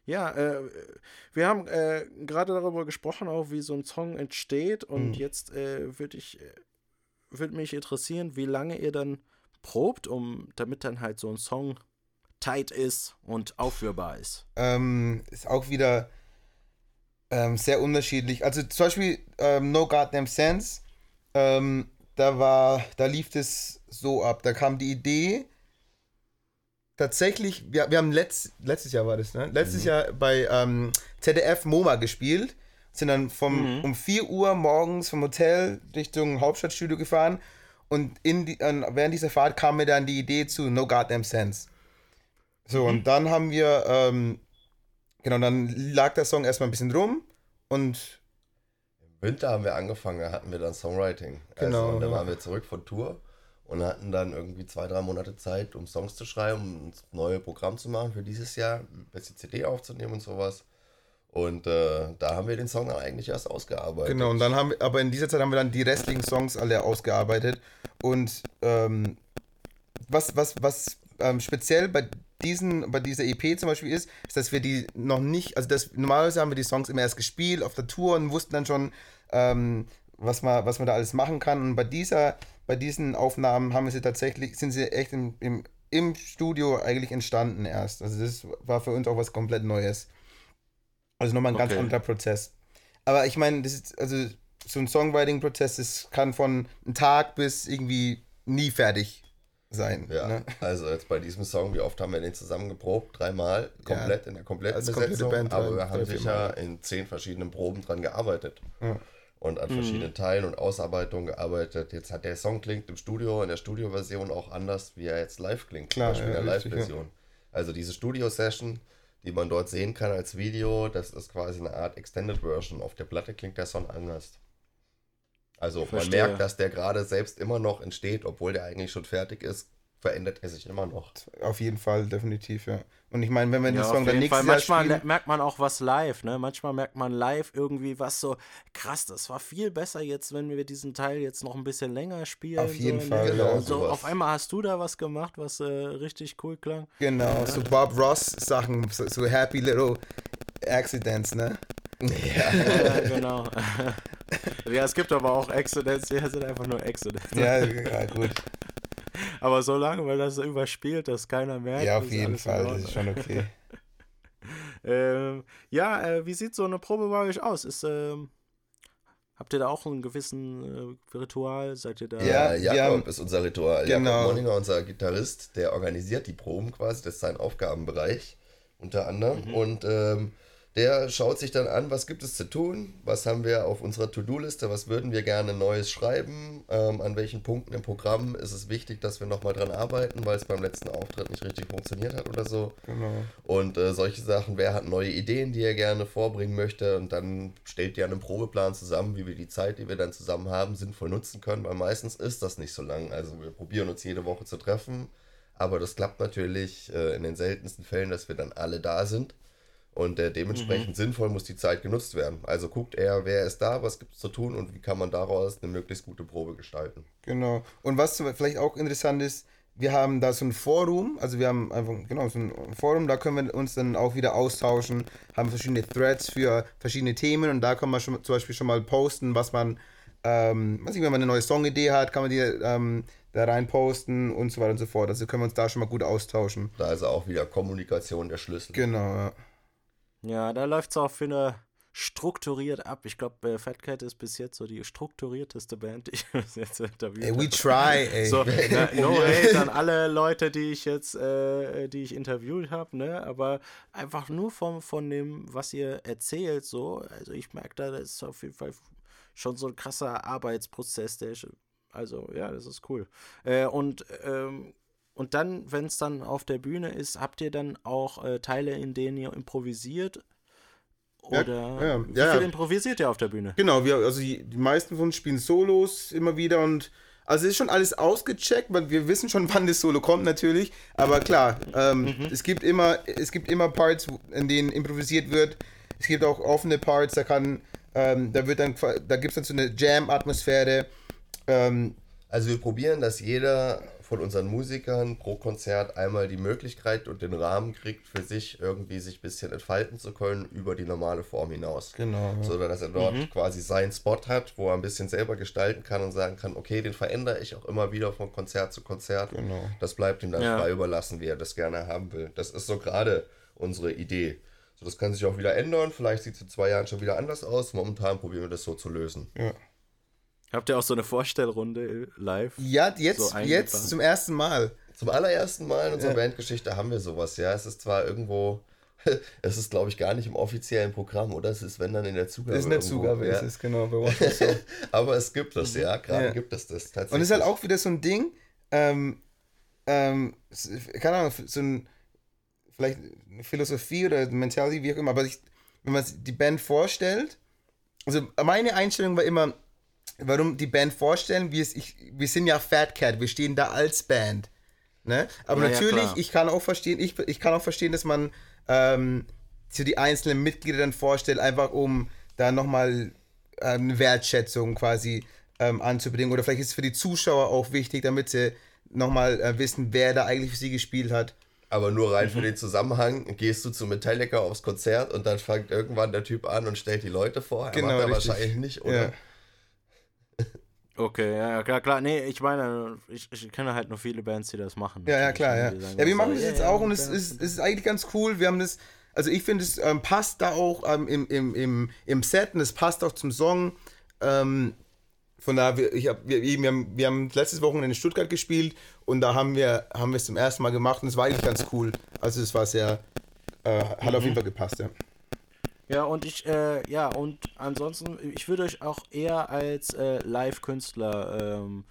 Ja, äh, wir haben äh, gerade darüber gesprochen, auch wie so ein Song entsteht. Und Mhm. jetzt äh, würde ich, äh, würde mich interessieren, wie lange ihr dann probt, um damit dann halt so ein Song tight ist und aufführbar ist. Ähm, ist auch wieder ähm, sehr unterschiedlich. Also zum Beispiel ähm, No Goddamn Sense, ähm, da war, da lief es so ab. Da kam die Idee. Tatsächlich, wir, wir haben letzt, letztes Jahr war das, ne? Letztes Jahr bei ähm, ZDF MoMA gespielt. Sind dann vom, um 4 Uhr morgens vom Hotel Richtung Hauptstadtstudio gefahren. Und in die, während dieser Fahrt kam mir dann die Idee zu No Goddamn Sense. So, und dann haben wir, ähm, genau, dann lag der Song erstmal ein bisschen rum und Im Winter haben wir angefangen, da hatten wir dann Songwriting. Genau, Also, und dann waren wir zurück von Tour und hatten dann irgendwie zwei, drei Monate Zeit, um Songs zu schreiben, um das neue Programm zu machen für dieses Jahr, ein bisschen CD aufzunehmen und sowas. Und äh, da haben wir den Song dann eigentlich erst ausgearbeitet. genau, und dann haben wir, aber in dieser Zeit haben wir dann die restlichen Songs alle ausgearbeitet. Und ähm, was, was, was ähm, speziell bei diesen, bei dieser EP zum Beispiel ist, ist, dass wir die noch nicht, also das, normalerweise haben wir die Songs immer erst gespielt auf der Tour und wussten dann schon, ähm, was man, was man da alles machen kann. Und bei dieser, bei diesen Aufnahmen haben wir sie tatsächlich, sind sie echt im, im, im Studio eigentlich entstanden erst. Also das war für uns auch was komplett Neues. Also nochmal ein ganz Okay. anderer Prozess. Aber ich meine, das ist, also so ein Songwriting-Prozess, das kann von einem Tag bis irgendwie nie fertig sein. Ja, Ne? also jetzt bei diesem Song, wie oft haben wir den zusammen geprobt? Dreimal, komplett in der kompletten als komplette Besetzung. Band, aber wir haben sicher in zehn verschiedenen Proben dran gearbeitet. Ja. Und an verschiedenen Teilen und Ausarbeitungen gearbeitet. Jetzt hat der Song klingt im Studio, in der Studioversion auch anders, wie er jetzt live klingt. Klar, zum Beispiel in ja, der richtig, Live-Version. Also diese Studio-Session, die man dort sehen kann als Video, das ist quasi eine Art Extended Version. Auf der Platte klingt der Song anders. Also man merkt, dass der gerade selbst immer noch entsteht, obwohl der eigentlich schon fertig ist, verändert er sich immer noch. Auf jeden Fall, definitiv, ja. Und ich meine, wenn wir den Ja, Song dann jeden Fall. nächstes Jahr Manchmal spielen, merkt man auch was live, ne? Manchmal merkt man live irgendwie was so, krass, das war viel besser jetzt, wenn wir diesen Teil jetzt noch ein bisschen länger spielen. Auf jeden so, Fall, ne? genau, Und so, sowas. auf einmal hast du da was gemacht, was äh, richtig cool klang. genau, so Bob Ross Sachen, so, so happy little accidents, ne? Ja, genau. ja, es gibt aber auch Accidents, die sind einfach nur Accidents. Ja, ja gut. Aber solange man das überspielt, dass keiner merkt. Ja, auf ist jeden Fall, das ist schon okay. Ähm, ja, äh, wie sieht so eine Probe bei euch aus? Ist, ähm, habt ihr da auch einen gewissen äh, Ritual? Seid ihr da? Ja, Jakob haben- ist unser Ritual. Genau. Jakob Moninger, unser Gitarrist, der organisiert die Proben quasi, das ist sein Aufgabenbereich unter anderem. Und ähm, der schaut sich dann an, was gibt es zu tun, was haben wir auf unserer To-Do-Liste, was würden wir gerne Neues schreiben, ähm, an welchen Punkten im Programm ist es wichtig, dass wir nochmal dran arbeiten, weil es beim letzten Auftritt nicht richtig funktioniert hat oder so. Genau. Und äh, solche Sachen, wer hat neue Ideen, die er gerne vorbringen möchte und dann stellt ihr einen Probeplan zusammen, wie wir die Zeit, die wir dann zusammen haben, sinnvoll nutzen können, weil meistens ist das nicht so lang. Also wir probieren uns jede Woche zu treffen, aber das klappt natürlich äh, in den seltensten Fällen, dass wir dann alle da sind. Und äh, dementsprechend sinnvoll muss die Zeit genutzt werden. Also guckt er, wer ist da, was gibt es zu tun und wie kann man daraus eine möglichst gute Probe gestalten. Genau. Und was vielleicht auch interessant ist, wir haben da so ein Forum, also wir haben einfach, genau, so ein Forum, da können wir uns dann auch wieder austauschen, haben verschiedene Threads für verschiedene Themen und da kann man schon, zum Beispiel schon mal posten, was man, ähm, was ich, wenn man eine neue Songidee hat, kann man die ähm, da rein posten und so weiter und so fort. Also können wir uns da schon mal gut austauschen. Da ist auch wieder Kommunikation der Schlüssel. Genau, ja. Ja, da läuft es auch für eine strukturiert ab. Ich glaube, äh, Fat Cat ist bis jetzt so die strukturierteste Band, die ich bis jetzt interviewt Ey, we try, ey. So, na, no hate an alle Leute, die ich jetzt, äh, die ich interviewt habe, ne? Aber einfach nur vom, von dem, was ihr erzählt, so, also ich merke da, das ist auf jeden Fall schon so ein krasser Arbeitsprozess, der ist, also ja, das ist cool. Äh, und ähm, und dann, wenn es dann auf der Bühne ist, habt ihr dann auch äh, Teile, in denen ihr improvisiert? Ja, Oder ja, wie ja, viel ja. improvisiert ihr auf der Bühne? Genau, wir, also die, die meisten von uns spielen Solos immer wieder und also es ist schon alles ausgecheckt, weil wir wissen schon, wann das Solo kommt natürlich. Aber klar, ähm, Mhm. es gibt immer, es gibt immer Parts, in denen improvisiert wird. Es gibt auch offene Parts, da kann, ähm, da wird dann, da gibt es dann so eine Jam-Atmosphäre. Ähm, Also wir probieren, dass jeder von unseren Musikern pro Konzert einmal die Möglichkeit und den Rahmen kriegt, für sich irgendwie sich ein bisschen entfalten zu können über die normale Form hinaus. Genau, ja. So dass er dort quasi seinen Spot hat, wo er ein bisschen selber gestalten kann und sagen kann, okay, den verändere ich auch immer wieder von Konzert zu Konzert. Genau. Das bleibt ihm dann Ja. frei überlassen, wie er das gerne haben will. Das ist so gerade unsere Idee. So, das kann sich auch wieder ändern. Vielleicht sieht es in zwei Jahren schon wieder anders aus. Momentan probieren wir das so zu lösen. ja. Habt ihr auch so eine Vorstellrunde äh, live? ja, jetzt, So jetzt zum ersten Mal. Zum allerersten Mal in unserer Bandgeschichte haben wir sowas, ja. Es ist zwar irgendwo, es ist glaube ich gar nicht im offiziellen Programm, oder? Es ist, wenn dann in der Zugabe. Das ist eine Zugabe, ja. ist es, genau, bei so. Aber es gibt es, ja. Gerade Ja. gibt es das tatsächlich. Und es ist halt auch wieder so ein Ding, ähm, ähm, keine Ahnung, so ein, vielleicht eine Philosophie oder Mentality, wie auch immer, aber ich, wenn man sich die Band vorstellt, also meine Einstellung war immer, warum die Band vorstellen, wir, ich, wir sind ja Fat Cat, wir stehen da als Band. Ne? Aber Ja, ja, natürlich, klar. ich kann auch verstehen, ich, ich kann auch verstehen, dass man ähm, so die einzelnen Mitglieder dann vorstellt, einfach um da nochmal ähm, eine Wertschätzung quasi ähm, anzubedingen. Oder vielleicht ist es für die Zuschauer auch wichtig, damit sie nochmal äh, wissen, wer da eigentlich für sie gespielt hat. Aber nur rein Mhm. für den Zusammenhang gehst du zu Metallica aufs Konzert und dann fängt irgendwann der Typ an und stellt die Leute vor. Er Genau, macht er wahrscheinlich nicht, oder? Ja. Okay, ja, klar, klar. Nee, ich meine, ich, ich kenne halt nur viele Bands, die das machen. Ja, ja, klar, ja. Sagen Ja, wir machen das jetzt ja, auch und es ist, ist eigentlich ganz cool. Wir haben das, also ich finde, es ähm, passt da auch ähm, im, im, im, im Set und es passt auch zum Song. Ähm, von daher, wir, ich hab, wir, wir, haben, wir haben letztes Wochenende in Stuttgart gespielt und da haben wir, haben wir es zum ersten Mal gemacht und es war eigentlich ganz cool. Also es war sehr, äh, hat auf jeden Fall gepasst, ja. Ja, und ich, äh, ja, und ansonsten, ich würde euch auch eher als äh, Live-Künstler ähm,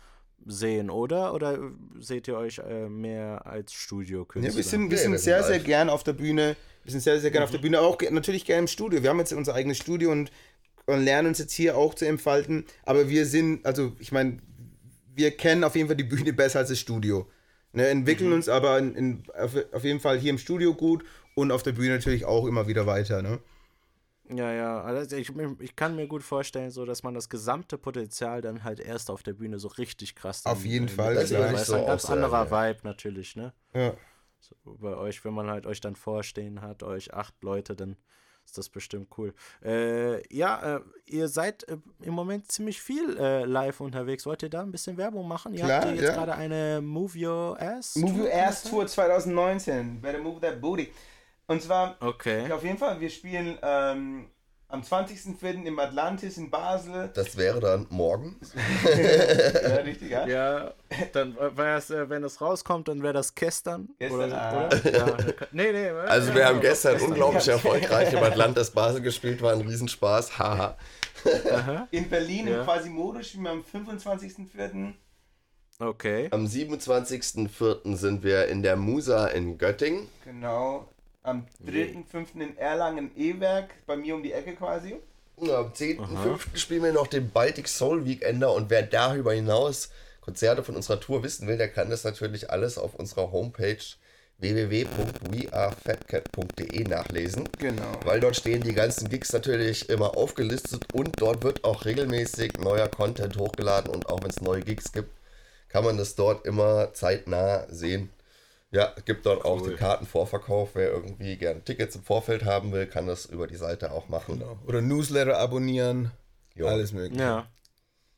sehen, oder? Oder seht ihr euch äh, mehr als Studiokünstler? Ja, wir sind, wir sind sehr, sehr gern auf der Bühne. Wir sind sehr, sehr gern auf der Bühne, auch ge- natürlich gern im Studio. Wir haben jetzt unser eigenes Studio und, und lernen uns jetzt hier auch zu entfalten. Aber wir sind, also ich meine, wir kennen auf jeden Fall die Bühne besser als das Studio. Ne, entwickeln uns aber in, in, auf, auf jeden Fall hier im Studio gut und auf der Bühne natürlich auch immer wieder weiter. Ne? Ja, ja, also ich, ich kann mir gut vorstellen, so dass man das gesamte Potenzial dann halt erst auf der Bühne so richtig krass. dann, Auf jeden äh, Fall, weil Das so ein ganz auch sagen, anderer ja. Vibe natürlich, ne? Ja. So, bei euch, wenn man halt euch dann vorstehen hat, euch acht Leute, dann ist das bestimmt cool. Äh, ja, äh, ihr seid äh, im Moment ziemlich viel äh, live unterwegs. Wollt ihr da ein bisschen Werbung machen? Ihr Klar, habt ja jetzt ja. gerade eine Move Your Ass. Move Your Ass? Tour 2019. Better move that booty. Und zwar, Okay. auf jeden Fall, wir spielen ähm, am 20.04. im Atlantis in Basel. Das wäre dann morgen. ja, richtig, ja? Ja, dann wäre es, äh, wenn es rauskommt, dann wäre das gestern. Gestern, oder, ah. oder? Ja, nee, nee. Also wir haben gestern unglaublich erfolgreich im Atlantis Basel gespielt, war ein Riesenspaß. Haha. In Berlin Ja. im Quasimodo spielen wir am 25.04. Okay. Am 27.04. sind wir in der Musa in Göttingen. Genau. Am 3.05. in Erlangen E-Werk, bei mir um die Ecke quasi. Und am 10.05. spielen wir noch den Baltic Soul Weekender und wer darüber hinaus Konzerte von unserer Tour wissen will, der kann das natürlich alles auf unserer Homepage www.wearefatcat.de nachlesen. Genau. Weil dort stehen die ganzen Gigs natürlich immer aufgelistet und dort wird auch regelmäßig neuer Content hochgeladen und auch wenn es neue Gigs gibt, kann man das dort immer zeitnah sehen. Ja, es gibt dort auch den Kartenvorverkauf. Wer irgendwie gerne Tickets im Vorfeld haben will, kann das über die Seite auch machen. Oder Newsletter abonnieren. Jo. Alles mögliche. Ja.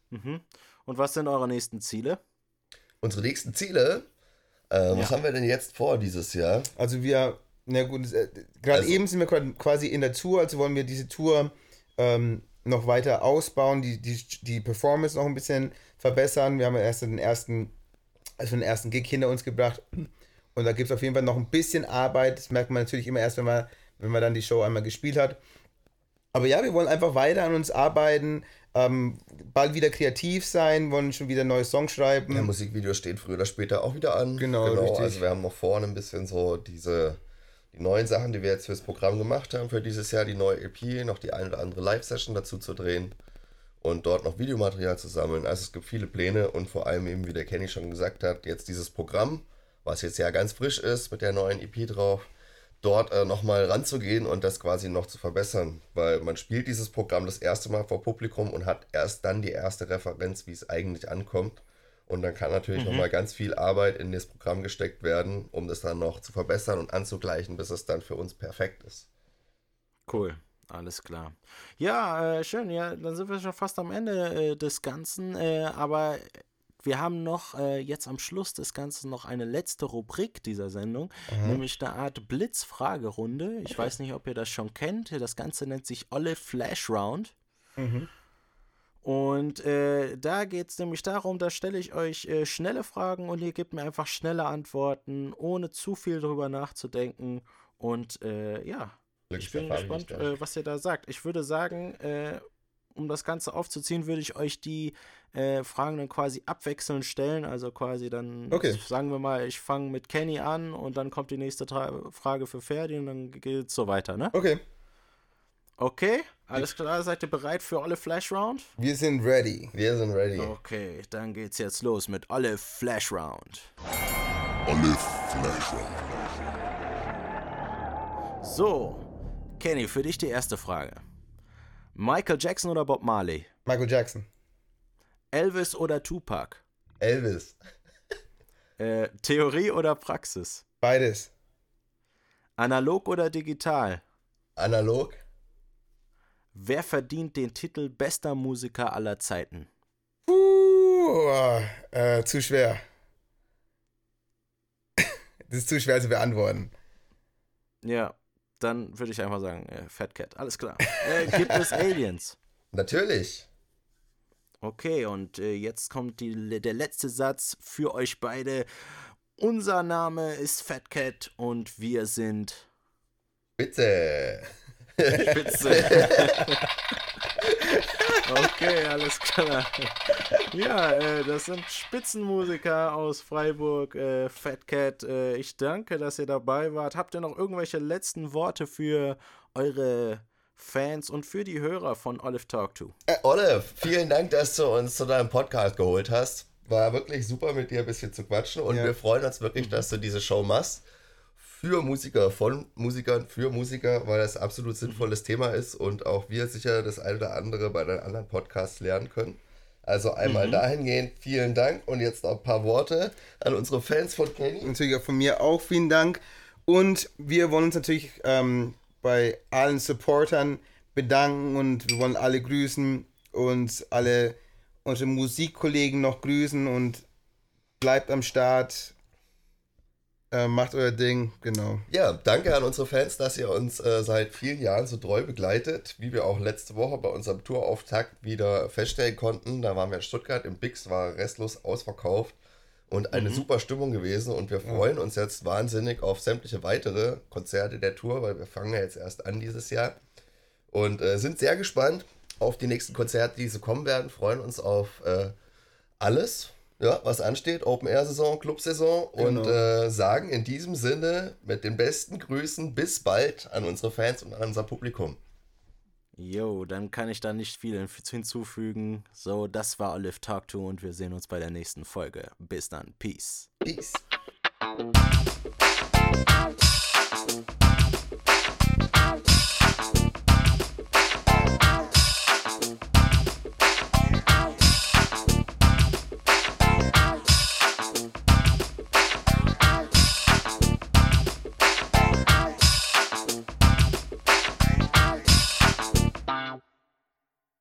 Mhm. Und was sind eure nächsten Ziele? Unsere nächsten Ziele, äh, was haben wir denn jetzt vor dieses Jahr? Also wir, na gut, äh, gerade Also- eben sind wir quasi- quasi in der Tour, also wollen wir diese Tour ähm, noch weiter ausbauen, die, die, die Performance noch ein bisschen verbessern. Wir haben ja erst den ersten, also den ersten Gig hinter uns gebracht und da gibt es auf jeden Fall noch ein bisschen Arbeit. Das merkt man natürlich immer erst, wenn man, wenn man dann die Show einmal gespielt hat. Aber ja, wir wollen einfach weiter an uns arbeiten. ähm, bald wieder kreativ sein, wollen schon wieder neue Songs schreiben. Der Musikvideo steht früher oder später auch wieder an. Genau, richtig. Also wir haben noch vorne ein bisschen so diese die neuen Sachen, die wir jetzt fürs Programm gemacht haben für dieses Jahr, die neue EP, noch die ein oder andere Live-Session dazu zu drehen und dort noch Videomaterial zu sammeln. Also es gibt viele Pläne und vor allem eben, wie der Kenny schon gesagt hat, jetzt dieses Programm, was jetzt ja ganz frisch ist mit der neuen EP drauf, dort äh, nochmal ranzugehen und das quasi noch zu verbessern, weil man spielt dieses Programm das erste Mal vor Publikum und hat erst dann die erste Referenz, wie es eigentlich ankommt. Und dann kann natürlich mhm. nochmal ganz viel Arbeit in das Programm gesteckt werden, um das dann noch zu verbessern und anzugleichen, bis es dann für uns perfekt ist. Cool. Alles klar. Ja, äh, schön. Ja, dann sind wir schon fast am Ende äh, des Ganzen. Äh, aber wir haben noch äh, jetzt am Schluss des Ganzen noch eine letzte Rubrik dieser Sendung, mhm. nämlich eine Art Blitzfragerunde. Ich weiß nicht, ob ihr das schon kennt. Das Ganze nennt sich Olle Flash Round. Mhm. Und äh, da geht es nämlich darum, da stelle ich euch äh, schnelle Fragen und ihr gebt mir einfach schnelle Antworten, ohne zu viel drüber nachzudenken. Und äh, ja, ich bin gespannt, äh, was ihr da sagt. Ich würde sagen, äh, um das Ganze aufzuziehen, würde ich euch die äh, Fragen dann quasi abwechselnd stellen. Also quasi dann, okay. sagen wir mal, ich fange mit Kenny an und dann kommt die nächste Tra Frage für Ferdi und dann geht es so weiter, ne? Okay. Okay, alles klar, seid ihr bereit für alle Flash Round? Wir sind ready. Wir sind ready. Okay, dann geht's jetzt los mit alle Flash Round. Alle Flash Round. So, Kenny, für dich die erste Frage. Michael Jackson oder Bob Marley? Michael Jackson. Elvis oder Tupac? Elvis. Äh, Theorie oder Praxis? Beides. Analog oder digital? Analog. Wer verdient den Titel bester Musiker aller Zeiten? Uh, äh, zu schwer. das ist zu schwer zu beantworten. Ja, dann würde ich einfach sagen, äh, Fat Cat. Alles klar. Äh, gibt es Aliens? Natürlich. Okay, und äh, jetzt kommt die, der letzte Satz für euch beide. Unser Name ist Fat Cat und wir sind. Bitte. Spitze. okay, alles klar. Ja, äh, das sind Spitzenmusiker aus Freiburg, äh, Fat Cat. Äh, ich danke, dass ihr dabei wart. Habt ihr noch irgendwelche letzten Worte für eure Fans und für die Hörer von Olive Talk To? Äh, Olive, vielen Dank, dass du uns zu deinem Podcast geholt hast. War wirklich super mit dir ein bisschen zu quatschen und ja. wir freuen uns wirklich, dass du diese Show machst für Musiker, von Musikern, für Musiker, weil das absolut sinnvolles Thema ist und auch wir sicher das eine oder andere bei den anderen Podcasts lernen können. Also einmal mhm. dahingehend vielen Dank und jetzt noch ein paar Worte an unsere Fans von Kenny. Natürlich auch von mir auch vielen Dank. Und wir wollen uns natürlich ähm, bei allen Supportern bedanken und wir wollen alle grüßen und alle unsere Musikkollegen noch grüßen und bleibt am Start äh, macht euer Ding, genau. Ja, danke an unsere Fans, dass ihr uns äh, seit vielen Jahren so treu begleitet, wie wir auch letzte Woche bei unserem Tourauftakt wieder feststellen konnten. Da waren wir in Stuttgart, im Bix war restlos ausverkauft und eine mhm. super Stimmung gewesen und wir freuen ja. uns jetzt wahnsinnig auf sämtliche weitere Konzerte der Tour, weil wir fangen ja jetzt erst an dieses Jahr und äh, sind sehr gespannt auf die nächsten Konzerte, die so kommen werden, freuen uns auf äh, alles ja, was ansteht, Open-Air-Saison, Club-Saison genau. und äh, sagen in diesem Sinne mit den besten Grüßen bis bald an unsere Fans und an unser Publikum. Jo, dann kann ich da nicht viel hinzufügen. So, das war Olive Talk To und wir sehen uns bei der nächsten Folge. Bis dann. Peace. Peace.